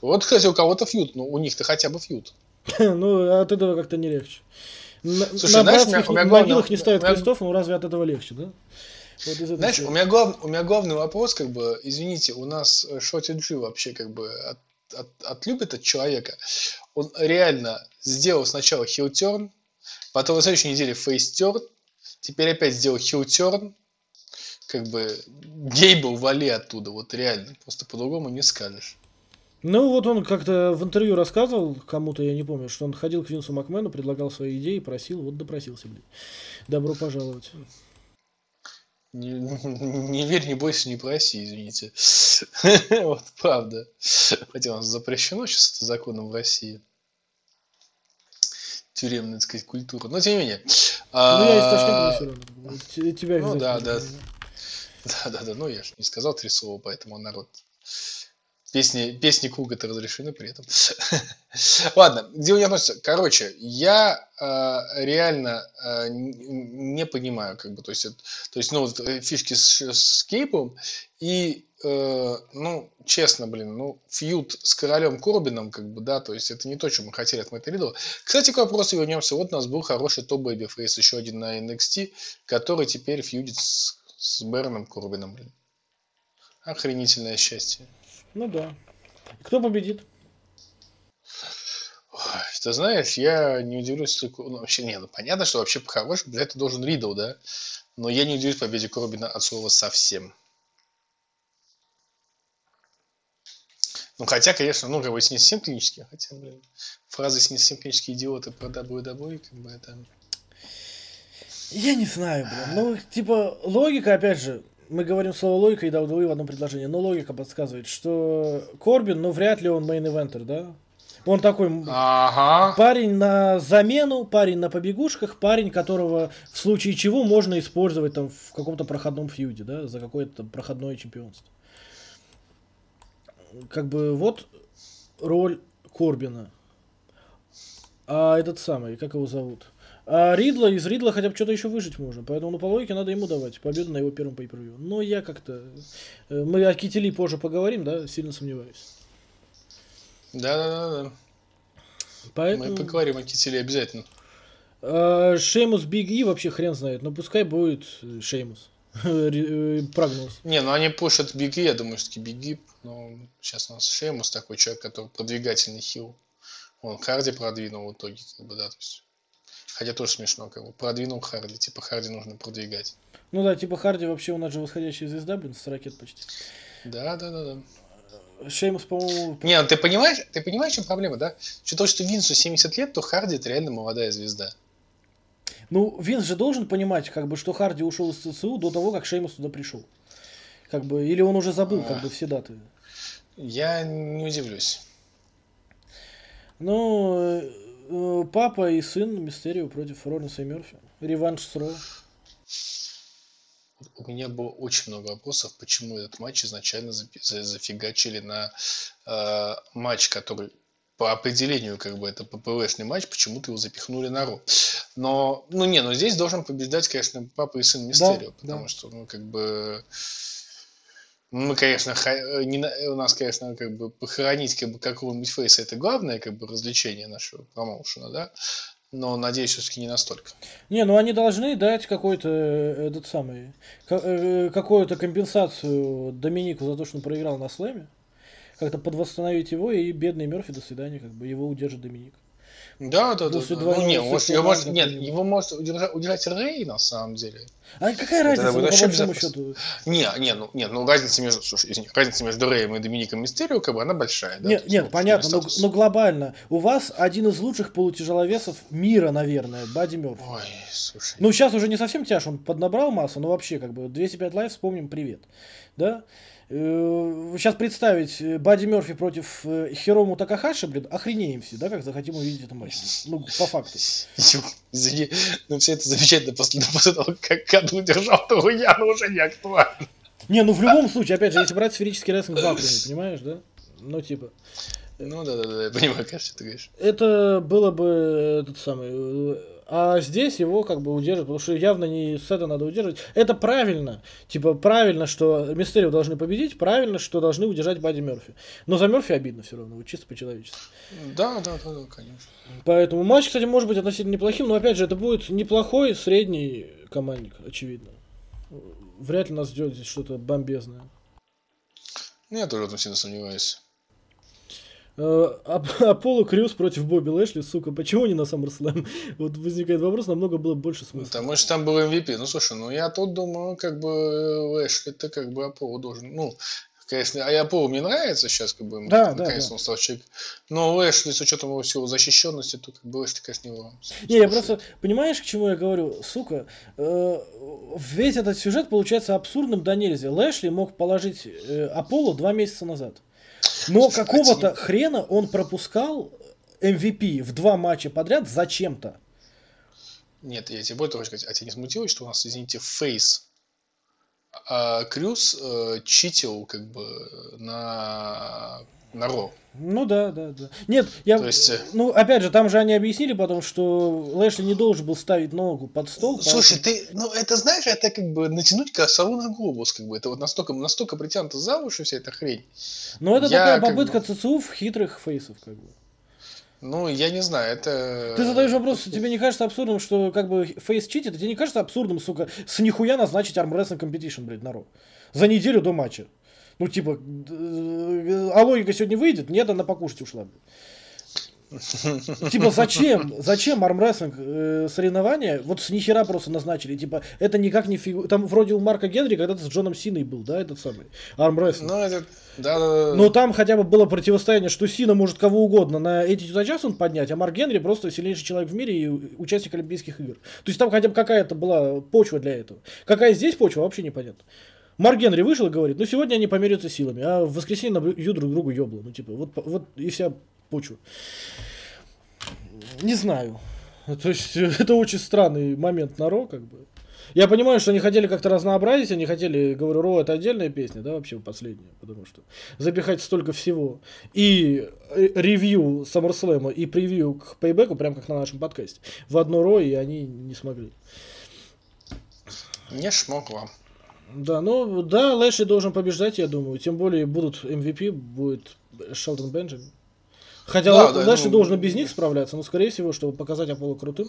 Вот, кстати, у кого-то фьюд, ну, у них-то хотя бы фьюд. (laughs) Ну, от этого как-то не легче. На, Слушай, на знаешь, у меня- у меня могилах главное- не ставят меня- крестов, но разве от этого легче, да? Вот из Знаешь, у меня, глав, у меня главный вопрос, как бы, извините, у нас э, Шоти Джи вообще, как бы, от, от- отлюбит от человека. Он реально сделал сначала хилтерн, потом на следующей неделе фейстерн, теперь опять сделал хилтерн, как бы, Гейбл вали оттуда, вот реально, просто по-другому не скажешь. Ну, вот он как-то в интервью рассказывал кому-то, я не помню, что он ходил к Винсу Макмену, предлагал свои идеи, просил, вот допросился, блин. Добро пожаловать. Не, не верь, не бойся, не проси, извините. Вот правда. Хотя у нас запрещено сейчас это законом в России. Тюремная, так сказать, культура. Но тем не менее. Ну, я А, те- Тебя Ну, да, да. Да, да, да. Ну, я же не сказал три слова, поэтому народ. Песни, песни Куга-то разрешены при этом. (laughs) Ладно, где у меня относится? Короче, я э, реально э, не понимаю, как бы, то есть, это- то есть, ну, вот, э, фишки с, с Кейпом и, э, ну, честно, блин, ну, фьюд с королем Корбином, как бы, да, то есть, это не то, что мы хотели от Мэтта Ридла. Кстати, к вопросу вернемся. Вот у нас был хороший топ Бэйби Фейс, еще один на NXT, который теперь фьюдит с, с Бэроном Корбином, блин. Охренительное счастье. Ну да. Кто победит? Ой, Ты знаешь, я не удивлюсь, только- ну, вообще, не, ну, понятно, что вообще по-хорошему для этого должен Ридл, да? Но я не удивлюсь победе Корбина от слова совсем. Ну, хотя, конечно, ну, как бы, если не совсем клинические, хотя, блин, фразы с не совсем клинические идиоты про WWE, как бы, это... Я не знаю, блин. Ну, типа, логика, опять же, мы говорим слово логика и WWE в одном предложении, но логика подсказывает, что Корбин, ну, вряд ли он main eventer, да? Он такой Ага. парень на замену, парень на побегушках, парень, которого в случае чего можно использовать там в каком-то проходном фьюде, да, за какое-то проходное чемпионство. Как бы вот роль Корбина. А этот самый, как его зовут? А Ридла, из Ридла хотя бы что-то еще выжать можно. Поэтому, ну, по логике, надо ему давать победу на его первом pay-per-view. Но я как-то... э, Мы о Ките Ли позже поговорим, да, сильно сомневаюсь. Да-да-да. Поэтому... Мы поговорим о Ките Ли обязательно. А, Шеймус Big E вообще хрен знает, но пускай будет э, Шеймус. (laughs) Э, Прогноз. Не, ну они пушат Big E, я думаю, что Big E, но сейчас у нас Шеймус такой человек, который продвигательный heel. Он Харди продвинул в итоге, как бы, да, то есть. Хотя тоже смешно, как бы, продвинул Харди, типа Харди нужно продвигать. Ну да, типа Харди вообще у нас же восходящая звезда, блин, с ракет почти. Да, да, да, да. Шеймус, по-моему, Не, ну ты понимаешь, ты понимаешь, в чем проблема, да? Что то, что Винсу 70 лет, то Харди это реально молодая звезда. ну, Винс же должен понимать, как бы, что Харди ушел из ЦЦУ до того, как Шеймус туда пришел. Как бы, или он уже забыл, как бы, все даты. Я не удивлюсь. Ну, э, папа и сын Мистерио против Ронса и Мерфи. Реванш с Ро. У меня было очень много вопросов, почему этот матч изначально зафигачили на э, матч, который по определению как бы это ППВшный матч, почему-то его запихнули на Ро. Но, ну не, но здесь должен побеждать, конечно, папа и сын Мистерио, да. потому что, ну, как бы, мы, конечно, ха- не у нас, конечно, как бы похоронить как бы какого-нибудь фейса это главное как бы развлечение нашего промоушена, да, но, надеюсь, все-таки не настолько. Не, ну они должны дать какой-то э, этот самый э, какую-то компенсацию Доминику за то, что он проиграл на слэме. Как-то подвосстановить его и бедный Мерфи до свидания, как бы его удержит Доминик. Да, да, да. После да. двойного Ну, не, может, его может, нет, его может удержать, удержать Рэй, на самом деле. А какая разница, по вообще большому безопасно. счету? Не, не, ну, не, ну разница между, слушай, извини, разница между Рэем и Домиником Мистерио, как бы, она большая, да? Нет, есть, нет, ну, понятно, но, но глобально. У вас один из лучших полутяжеловесов мира, наверное, Бадди Мёрфи. Ой, слушай. Ну, сейчас уже не совсем тяж, он поднабрал массу, но вообще, как бы, 205 Live, вспомним, привет. Да? Сейчас представить э, Бадди Мерфи против э, Хирому Такахаши, блин, охренеем все, да, как захотим увидеть этот матч. Ну, по факту. Извини, но все это замечательно после, после того, как Каду удержал Туруяна, уже не актуально. Не, ну в любом случае, опять же, если брать сферический рестлинг в вакууме, понимаешь, да? Ну, типа. Ну да, да, да, я понимаю, как ты говоришь. Это было бы этот самый. А здесь его как бы удержат, потому что явно не с этого надо удерживать. Это правильно. Типа, правильно, что Мистерио должны победить, правильно, что должны удержать Бадди Мерфи. Но за Мерфи обидно все равно, вот чисто по-человечески. Да, да, да, да, конечно. Поэтому матч, кстати, может быть относительно неплохим, но опять же, это будет неплохой средний командник, очевидно. Вряд ли нас ждет здесь что-то бомбезное. Ну, я тоже сильно сомневаюсь. Э, Аполло Крюс против Бобби Лэшли, сука, почему не на SummerSlam? (laughs) Вот возникает вопрос, намного было больше смысла. Потому что там был MVP. Ну, слушай, ну я тут думаю, как бы Лэш, это как бы Аполло должен, ну, конечно, а Аполло мне нравится сейчас, как бы, Да, да, наконец да. он стал человек. Но Лэшли, с учетом его всего защищенности, то как бы Лэшли, конечно, его... Не, я просто, понимаешь, к чему я говорю? Сука, э, весь этот сюжет получается абсурдным до нельзя. Лэшли мог положить э, Аполло два месяца назад. Но какого-то хрена он пропускал MVP в два матча подряд зачем-то. Нет, я тебе более того сказать, а тебя не смутило, что у нас, извините, Фейс а Крюс э, читил как бы на, на Ро. Ну да, да, да. Нет, я... То есть, э, Ну, опять же, там же они объяснили потом, что Лэшли не должен был ставить ногу под стол. Слушай, поэтому- ты, ну это знаешь, это как бы натянуть сову на глобус, как бы это вот настолько, настолько притянуто за уши вся эта хрень. Но это я такая попытка бы- ЦУ хитрых фейсов, как бы. Ну, я не знаю, это... Ты задаешь вопрос, тебе не кажется абсурдом, что как бы фейс читит, тебе не кажется абсурдом, сука, с нихуя назначить армрестлинг competition, блядь, на Ро? За неделю до матча. Ну, типа, э, а логика сегодня выйдет? Нет, она покушать ушла. Типа, зачем? Зачем армрестлинг э, соревнования? Вот с нихера просто назначили. Типа, это никак не фигу... Там вроде у Марка Генри когда-то с Джоном Синой был, да, этот самый армрестлинг. Ну, это... Да, да, да. Но там хотя бы было противостояние, что Сина может кого угодно на эти Джонсон поднять, а Марк Генри просто сильнейший человек в мире и участник Олимпийских игр. То есть там хотя бы какая-то была почва для этого. Какая здесь почва, вообще непонятно. Марк Генри вышел и говорит, ну сегодня они померяются силами, а в воскресенье набьют друг другу ебло. Ну типа, вот, вот и вся почва. Не знаю. То есть это очень странный момент на Ро, как бы. Я понимаю, что они хотели как-то разнообразить, они хотели, говорю, Ро это отдельная песня, да, вообще последняя, потому что запихать столько всего. И э, ревью SummerSlam и превью к пейбеку, прям как на нашем подкасте, в одно Ро, и они не смогли. Не смогла. Да, ну да, Лэшли должен побеждать, я думаю. Тем более будут MVP, будет Шелдон Бенджамин. Хотя Да, да, Лэшли ну, должен без них справляться, но скорее всего, чтобы показать Аполло крутым,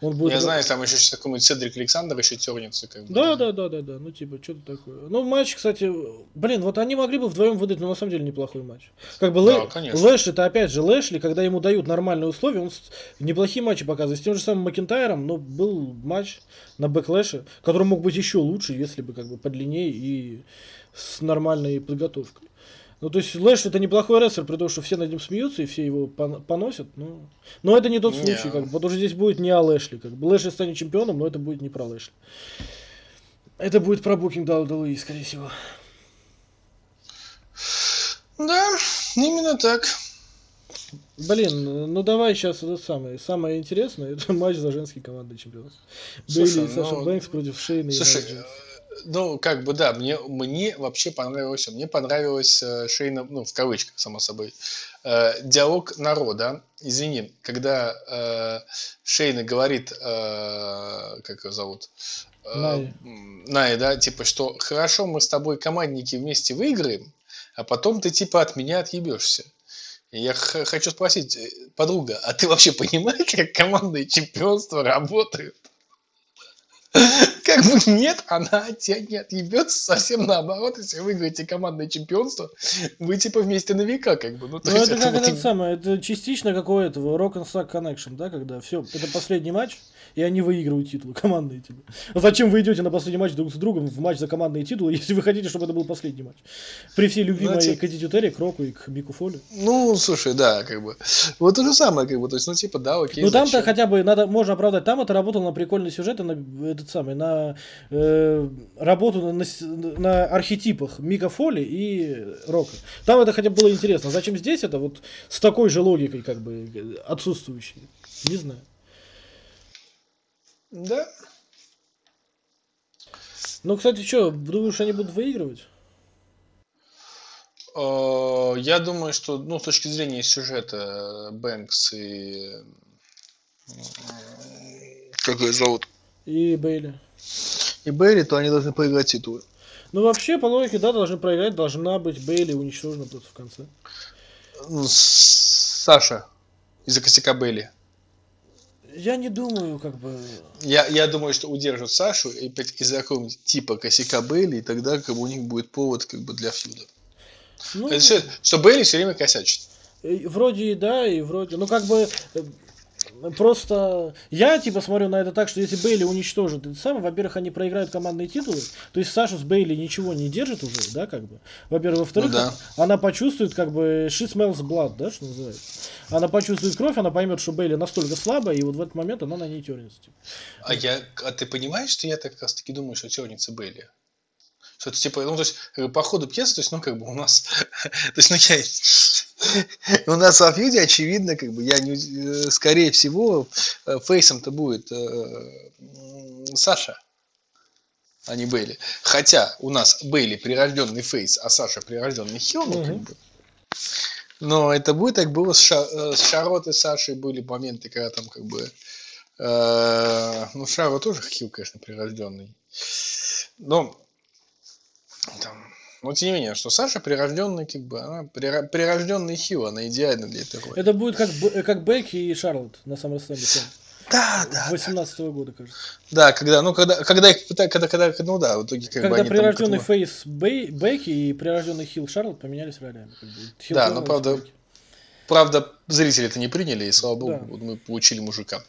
он будет... Я знаю, там еще сейчас какой-нибудь Седрик Александр еще тернется, как бы. Да, да, да, да, да. Ну, типа, что-то такое. Ну, матч, кстати, блин, вот они могли бы вдвоем выдать, но на самом деле неплохой матч. Как бы Да, Лэ... Лэш, это опять же Лэшли, когда ему дают нормальные условия, он неплохие матчи показывает. С тем же самым Макентайром, но был матч на Backlash'е, который мог быть еще лучше, если бы как бы подлиннее и с нормальной подготовкой. Ну, то есть Лэшли это неплохой рестлер, при том, что все над ним смеются и все его пон- поносят. Ну, но это не тот случай, как бы, потому что здесь будет не о Лэшли. Как бы. Лэшли станет чемпионом, но это будет не про Лэшли. Это будет про букинг WWE, скорее всего. Да, именно так. Блин, ну давай сейчас это самое. Самое интересное, это (laughs) матч за женский командный чемпионат. Слушай, Бейли и Саша ну, Бэнкс против Шейна и Слушай, Найя э, Джекс. Ну, как бы, да, мне, мне вообще понравилось, мне понравилось э, Шейна, ну, в кавычках, само собой, э, диалог народа, извини, когда э, Шейна говорит, э, как его зовут? Э, Найя. м, Найя, да, типа, что хорошо, мы с тобой командники вместе выиграем, а потом ты, типа, от меня отъебешься. Я хочу спросить, э, подруга, а ты вообще понимаешь, как командные чемпионства работают? Как бы нет, она от тебя не отъебется совсем наоборот. Если вы выиграете командное чемпионство, вы типа вместе на века, как бы. Ну, Ну, есть это как вот это самое, это частично как у этого Rock and Sack Connection, да, когда все, это последний матч, и они выигрывают титулы, командные титулы. А зачем вы идете на последний матч друг с другом в матч за командные титулы, (laughs) если вы хотите, чтобы это был последний матч? При всей любви Знаете- моей к Терри, к Року и к Мику Фоли. Ну, слушай, да, как бы. Вот то же самое, как бы. То есть, ну, типа, да, окей. Ну там-то хотя бы надо, можно оправдать. Там это работало на прикольный сюжет, и на этот самый, на э, работу на, на архетипах Мика Фоли и Рока. Там это хотя бы было интересно. Зачем здесь это вот с такой же логикой, как бы, отсутствующей? Не знаю. Да. Ну, кстати, что, думаешь, они будут выигрывать? Э, Я думаю, что, ну, с точки зрения сюжета, Бэнкс и... Как ее зовут? И Бейли. И Берри, то они должны проиграть титулы. Ну, вообще, по логике, да, должны проиграть, должна быть Бейли уничтожена просто в конце. Ну, Саша из-за косяка Белли. Я не думаю, как бы... Я, я думаю, что удержат Сашу и из-за какого-нибудь типа косяка Белли, и тогда как бы у них будет повод как бы для фьюда. Ну, Это что, что Белли все время косячит. Вроде и да, и вроде. Ну, как бы. Просто я типа смотрю на это так, что если Бейли уничтожит это самое, во-первых, они проиграют командные титулы, то есть Саша с Бейли ничего не держит уже, да, как бы. Во-первых, во-вторых, Ну да. она почувствует, как бы, she smells blood, да, что называется. Она почувствует кровь, она поймет, что Бейли настолько слабая, и вот в этот момент она на ней тернется. типа. А я, а ты понимаешь, что я так как раз таки думаю, что тернется Белли? Что это типа, ну, то есть, как по ходу пьесы, то есть, ну, как бы у нас, (laughs) то есть, ну, я, (laughs) у нас во фьюде, очевидно, как бы, я не, э, скорее всего, э, фейсом-то будет э, Саша, а не Бейли. Хотя у нас Бейли прирожденный фейс, а Саша прирожденный хил, ну, как бы. Но это будет, так было с, Ша, с Шарлоттой и Сашей были моменты, когда там, как бы, Э, Ну, Шаро тоже хил, конечно, прирожденный. Но, там, но тем не менее, что Саша прирожденный, как бы, она прирожденный хил, она идеальна для этой роли. Это будет как, как Бекки и Шарлотт на SummerSlam Да, да, 18 года, кажется. да, когда, ну, когда, когда их пытают, когда, когда, ну да, в итоге, как бы, Когда там прирожденный этому- фейс Бей- Бекки и прирожденный хил Шарлотт поменялись ролями. как бы. Хил Да, но правда- Бекки. Правда, зрители это не приняли, и слава богу, Да. вот мы получили мужика.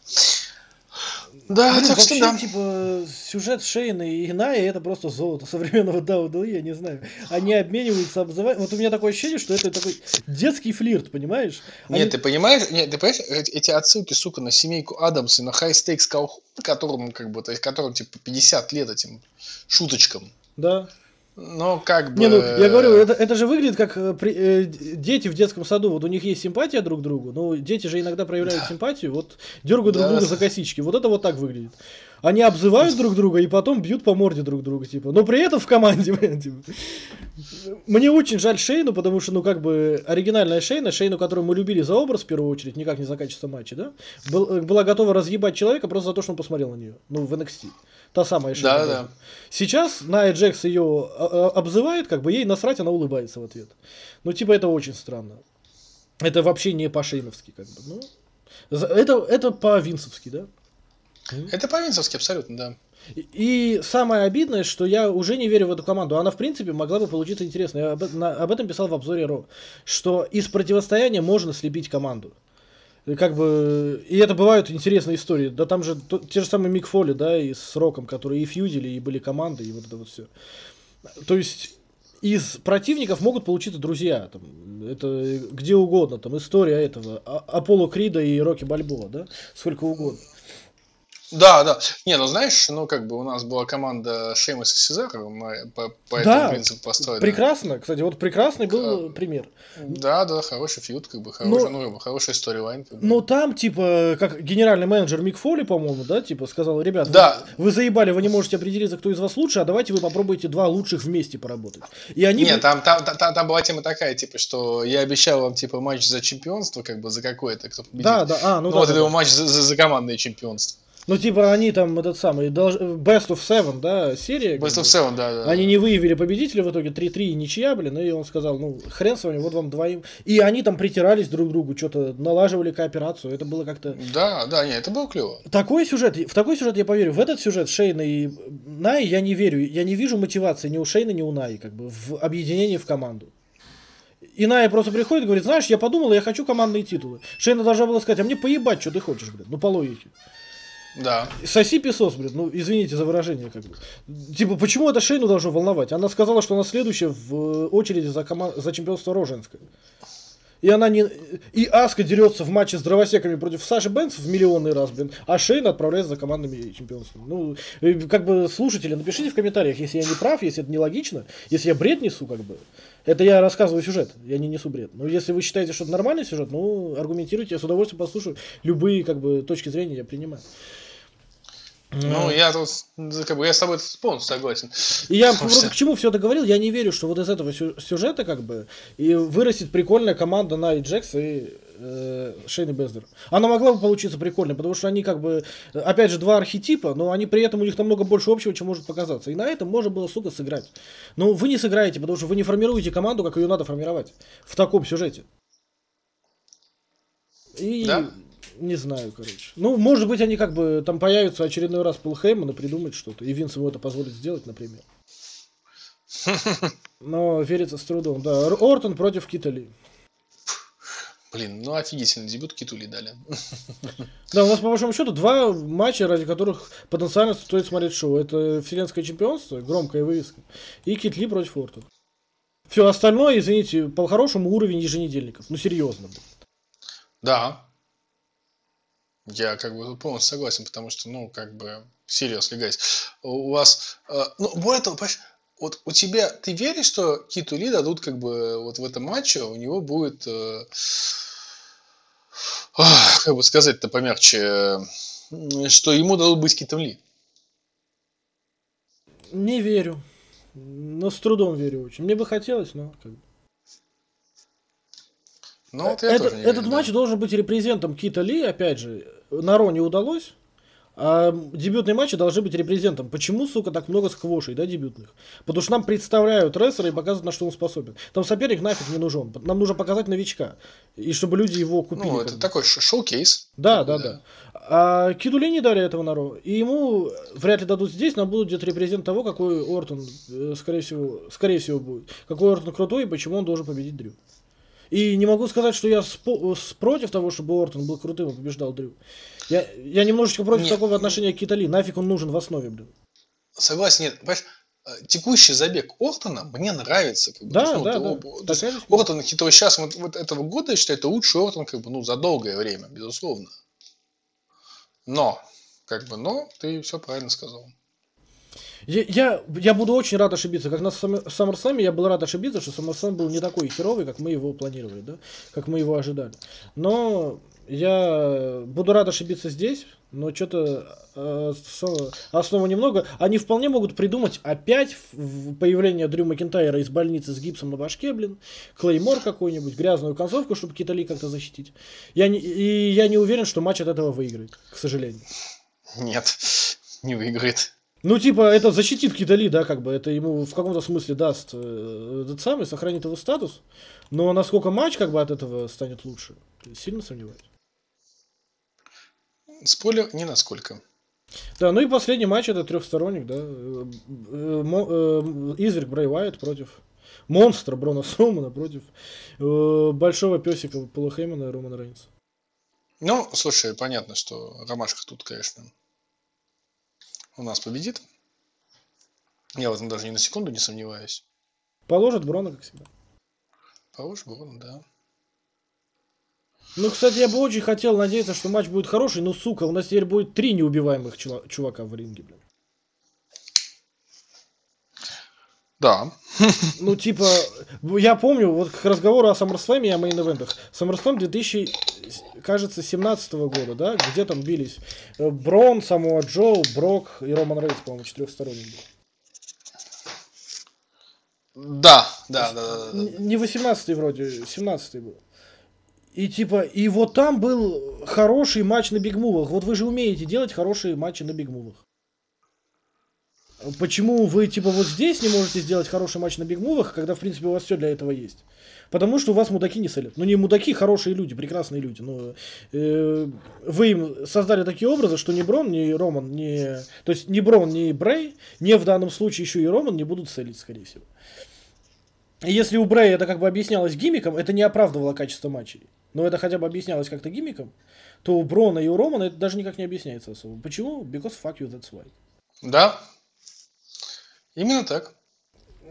Да, Блин, так что вообще, да. типа, сюжет Шейна и Иная это просто золото современного WWE, я не знаю. Они обмениваются, обзывают. Вот у меня такое ощущение, что это такой детский флирт, понимаешь? Они- Нет, ты понимаешь, нет, ты понимаешь, эти, отсылки, сука, на семейку Адамс и на High Stakes Calhoun, которому, как бы, то есть, которым, типа, 50 лет этим шуточкам. Да. Но, как бы... Не, ну, я говорю, это, это же выглядит как э, при- э, дети в детском саду. Вот у них есть симпатия друг к другу, но дети же иногда проявляют симпатию, вот дергают друг Да. друга за косички. Вот это вот так выглядит. Они обзывают друг друга и потом бьют по морде друг друга, типа. Но при этом в команде, (laughs) типа. Мне очень жаль Шейну, потому что, ну, как бы, оригинальная Шейна, Шейну, которую мы любили за образ, в первую очередь, никак не за качество матча, да, был- была готова разъебать человека просто за то, что он посмотрел на нее. Ну, в NXT. Та самая Шейна. Да, да. Сейчас Ная Джекс ее обзывает, как бы ей насрать, она улыбается в ответ. Ну, типа, это очень странно. Это вообще не по-шейновски, как бы. Ну, это, это по-винсовски, да? Это по-винсовски абсолютно, да. И- самое обидное, что я уже не верю в эту команду. Она, в принципе, могла бы получиться интересно. Я об, на- об этом писал в обзоре Ро. Что из противостояния можно слепить команду. Как бы... И это бывают интересные истории. Да там же то- те же самые Мик Фоли, да, и с Роком, которые и фьюдили, и были команды, и вот это вот все. То есть из противников могут получиться друзья. Там, это где угодно. Там история этого. А- Аполло Крида и Рокки Бальбоа, да? Сколько угодно. Да, да. Не, ну знаешь, ну как бы у нас была команда Шеймус и Сезара, мы по, по Да, этому принципу построена. Прекрасно. Кстати, вот прекрасный был Э, пример. Да, да, хороший фьюд, как бы, хороший, Но- ну, хороший сторилайн. Как бы. Но там, типа, как генеральный менеджер Мик Фоли, по-моему, да, типа, сказал, ребят, Да. вы, вы заебали, вы не можете определиться, кто из вас лучше, а давайте вы попробуйте два лучших вместе поработать. И они... Нет, там, там, там, там была тема такая, типа, что я обещал вам, типа, матч за чемпионство, как бы, за какое-то, кто победит. Да, да, а, ну, Ну, да, вот да, это да. матч за, за, за командное чемпионство. Ну, типа, они там, этот самый, Best of Seven, да, серия. Best of Seven, да, да. Они не выявили победителя в итоге 3-3 и ничья, блин, и он сказал, ну, хрен с вами, вот вам двоим. И они там притирались друг к другу, что-то налаживали кооперацию, это было как-то... Да, да, не, это было клево. Такой сюжет, в такой сюжет я поверю. В этот сюжет Шейна и Най я не верю. Я не вижу мотивации ни у Шейна, ни у Най, как бы, в объединении в команду. И Ная просто приходит и говорит, знаешь, я подумал, я хочу командные титулы. Шейна должна была сказать, а мне поебать, что ты хочешь, блин, ну по логике. Да. Соси песос, блин, ну извините за выражение, как бы. Типа, почему это Шейну должно волновать? Она сказала, что она следующая в э, очереди за, коман... за чемпионство Роженское. И она не... И Аска дерется в матче с дровосеками против Саши Бенц в миллионный раз, блин, а Шейн отправляется за командными чемпионствами. Ну, э, как бы, слушатели, напишите в комментариях, если я не прав, если это нелогично, если я бред несу, как бы. Это я рассказываю сюжет, я не несу бред. Но если вы считаете, что это нормальный сюжет, ну, аргументируйте, я с удовольствием послушаю. Любые, как бы, точки зрения я принимаю. Ну, я тут, как бы, я с тобой полностью согласен. И я просто к чему все это говорил, я не верю, что вот из этого сю- сюжета как бы и вырастет прикольная команда Най Джекс и э, Шейна Бездер. Она могла бы получиться прикольной, потому что они как бы, опять же, два архетипа, но они при этом у них намного больше общего, чем может показаться. И на этом можно было, сука, сыграть. Но вы не сыграете, потому что вы не формируете команду, как ее надо формировать в таком сюжете. И Да? Не знаю, короче. Ну, может быть, они как бы там появятся очередной раз Пол Хейман и придумают что-то. И Винс ему это позволит сделать, например. (laughs) Но верится с трудом, да. Ор- Ортон против Кита Ли. Блин, ну офигительный дебют Китули дали. (laughs) Да, у нас по большому счету два матча, ради которых потенциально стоит смотреть шоу. Это Вселенское чемпионство, громкая вывеска, и Кит Ли против Ортона. Все остальное, извините, по-хорошему уровень еженедельников. Ну, серьезно. Да. Я как бы полностью согласен, потому что, ну, как бы, seriously, guys, у вас, э, ну, более того, вот у тебя, ты веришь, что Киту Ли дадут, как бы, вот в этом матче, у него будет, э, как бы сказать-то помягче, э, что ему дадут быть Китом Ли? Не верю. Но с трудом верю очень. Мне бы хотелось, но как бы. Ну, вот я Это- тоже не этот верю, да. матч должен быть репрезентом Кита Ли, опять же, на Ро не удалось. А дебютные матчи должны быть репрезентом. Почему, сука, так много сквошей, да, дебютных? Потому что нам представляют рестлера и показывают, на что он способен. Там соперник нафиг не нужен. Нам нужно показать новичка. И чтобы люди его купили. Ну, это такой шоу-кейс. Да, да, Да. да. А Киду Ли не дали этого на Ро. И ему вряд ли дадут здесь, нам будут где-то репрезент того, какой Ортон, э, скорее всего, скорее всего будет. Какой Ортон крутой и почему он должен победить Дрю. И не могу сказать, что я против того, чтобы Ортон был крутым и побеждал Дрю. Я, я немножечко против Нет. такого отношения к Кита Ли. Нафиг он нужен в основе, блин. Согласен, нет, понимаешь, э, текущий забег Ортона мне нравится. Как бы, Да, ну, да, то- да. то есть фигня. Ортон хитро сейчас, вот, вот этого года, я считаю, это лучший Ортон, как бы, ну, за долгое время, безусловно. Но, как бы, но, ты все правильно сказал. Я, я, буду очень рад ошибиться. Как на Сам- SummerSlam я был рад ошибиться, что SummerSlam был не такой херовый, как мы его планировали, да? Как мы его ожидали. Но я буду рад ошибиться здесь, но что-то э, основы немного. Они вполне могут придумать опять появление Дрю Макентайра из больницы с гипсом на башке, блин, Клеймор какой-нибудь, грязную концовку, чтобы Китали как-то защитить. Я не, и я не уверен, что матч от этого выиграет, к сожалению. Нет, не выиграет. Ну, типа, это защитит Кидали, да, как бы, это ему в каком-то смысле даст э, этот самый, сохранит его статус. Но насколько матч, как бы, от этого станет лучше, сильно сомневаюсь. Спойлер, не насколько. Да, ну и последний матч это трехсторонник, да. э, э, э, Изверг Брэй Уайт против монстра Брона Сомана против э, большого песика Пола Хеймана и Романа Рейнса. Ну, слушай, понятно, что Ромашка тут, конечно, у нас победит. Я в этом даже ни на секунду не сомневаюсь. Положит Брона, как всегда. Похож был, да. Ну, кстати, я бы очень хотел надеяться, что матч будет хороший, но, сука, у нас теперь будет три неубиваемых чува- чувака в ринге, блин. Да. Ну, типа, я помню, вот к разговору о SummerSlam и о мейн-эвентах. SummerSlam 2000, кажется, 17 года, да, где там бились э, Брон, Самуа Джо, Брок и Роман Рейнс, по-моему, четырехсторонний был. Да, да, да, да, Не 18 вроде, 17 был. И типа, и вот там был хороший матч на бигмувах. Вот вы же умеете делать хорошие матчи на бигмувах. Почему вы, типа, вот здесь не можете сделать хороший матч на бигмувах, когда, в принципе, у вас все для этого есть? Потому что у вас мудаки не селят. Ну, не мудаки, хорошие люди, прекрасные люди. Но э, вы им создали такие образы, что ни Брон, ни Роман, ни... То есть ни Брон, ни Брей, не в данном случае еще и Роман не будут селить, скорее всего. И если у Брея это как бы объяснялось гимиком, это не оправдывало качество матчей. Но это хотя бы объяснялось как-то гимиком, то у Брона и у Романа это даже никак не объясняется особо. Почему? Because fuck you, that's why. Да. Именно так.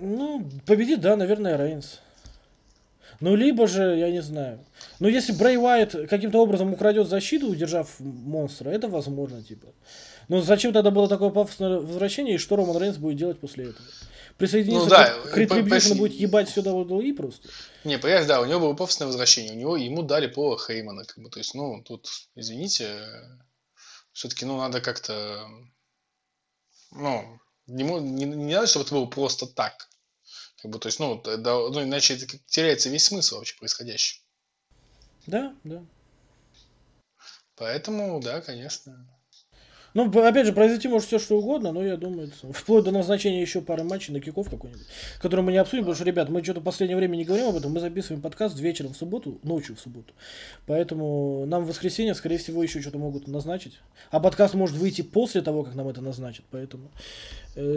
Ну, победит, да, наверное, Рейнс. Ну, либо же, я не знаю. Ну, если Брей Уайт каким-то образом украдет защиту, удержав монстра, это возможно, типа. Но зачем тогда было такое пафосное возвращение, и что Роман Рейнс будет делать после этого? Присоединиться Ну да, к Retribution по- будет ебать все WWE просто? Не, понимаешь, да, у него было пафосное возвращение. У него ему дали по Хеймана, как бы. То есть, ну, тут, извините, все-таки, ну, надо как-то. Ну, не, не, не надо, чтобы это было просто так. Как бы, то есть, ну, да, ну, иначе это теряется весь смысл вообще происходящего. Да, да. Поэтому, да, конечно. Ну, опять же, произойти может все что угодно, но я думаю, это- (laughs) вплоть до назначения еще пары матчей на киков какой-нибудь, который мы не обсудим, потому что, ребят, мы что-то в последнее время не говорим об этом, мы записываем подкаст вечером в субботу, ночью в субботу. Поэтому нам в воскресенье, скорее всего, еще что-то могут назначить. А подкаст может выйти после того, как нам это назначат, поэтому,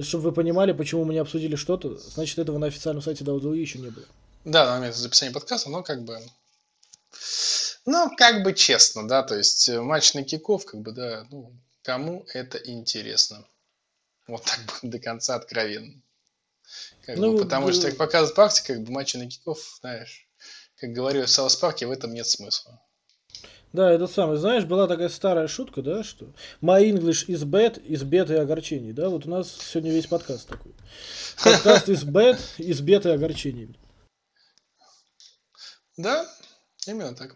чтобы вы понимали, почему мы не обсудили что-то, значит, этого на официальном сайте WWE еще не было. Да, на момент записания подкаста, но как бы... Ну, как бы честно, да, то есть э, матч на kickoff, как бы, да, ну, кому это интересно? Вот так бы до конца откровенно. Как бы, Ну, потому что, да. как показывает практика, как бы матчи на kickoff, знаешь, как говорю, в Саус Парке в этом нет смысла. Да, это самое. Знаешь, была такая старая шутка, да, что My English is bad, из бед и огорчений, да, вот у нас сегодня весь подкаст такой. Подкаст из bad, из бед и огорчений. (laughs) Да, именно так.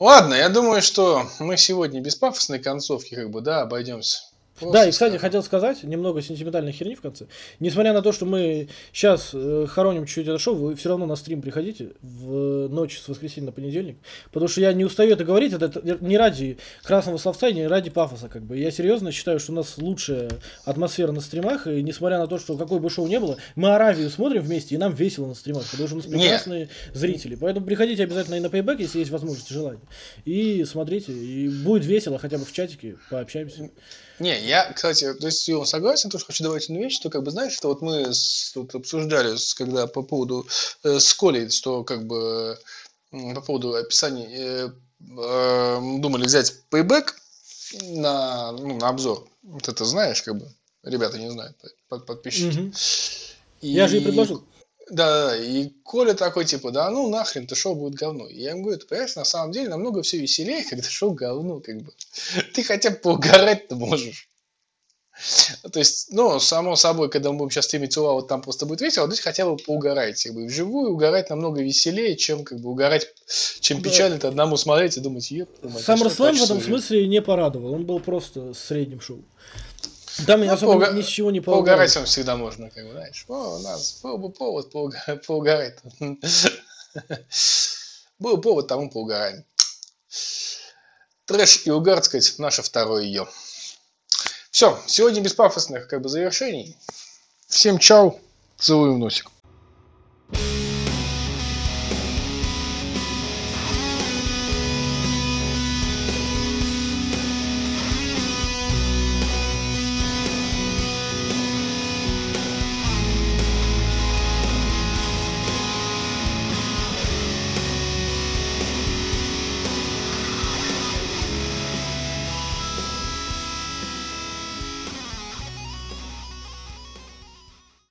Ладно, я думаю, что мы сегодня без пафосной концовки, как бы, да, обойдемся. Да, и, кстати, хотел сказать, немного сентиментальной херни в конце. Несмотря на то, что мы сейчас хороним чуть-чуть это шоу, вы все равно на стрим приходите в ночь с воскресенья на понедельник. Потому что я не устаю это говорить, это не ради красного словца, не ради пафоса, как бы. Я серьезно считаю, что у нас лучшая атмосфера на стримах, и несмотря на то, что какой бы шоу не было, мы Аравию смотрим вместе, и нам весело на стримах, потому что у нас прекрасные зрители. Поэтому приходите обязательно и на Payback, если есть возможность и желание. И смотрите, и будет весело, хотя бы в чатике, пообщаемся. Не, я, кстати, то есть я согласен, тоже хочу добавить одну вещь, что, как бы, знаешь, что вот мы тут обсуждали, когда по поводу э, с Колей, что, как бы, по поводу описания, э, э, думали взять пейбэк на, ну, на обзор. Вот это знаешь, как бы, ребята не знают, под- подписчики. Мгм. Я же и предложил. Да, да, да. И Коля такой, типа, да ну нахрен, ты шоу будет говно. И я ему говорю, ты понимаешь, на самом деле намного все веселее, (laughs) когда шоу говно, как бы. Ты хотя бы поугарать-то можешь. То есть, ну, само собой, когда мы будем сейчас стримить Ула, вот там просто будет весело, а здесь хотя бы поугарайте. Как бы. Вживую угорать намного веселее, чем как бы угорать, чем Да. печально-то одному смотреть и думать, еп, а что SummerSlam в этом смысле не порадовал. Он был просто средним шоу. Там Ну, особо поуга- ни с чего не Поугарать поугарать. вам всегда можно, как бы, знаешь. О, у нас был бы повод поуга- (laughs) поугарать. (laughs) Был повод, тому поугараем. Трэш и угар, так сказать, наше второе ее. Все, сегодня без пафосных как бы завершений. Всем чау, целую в носик.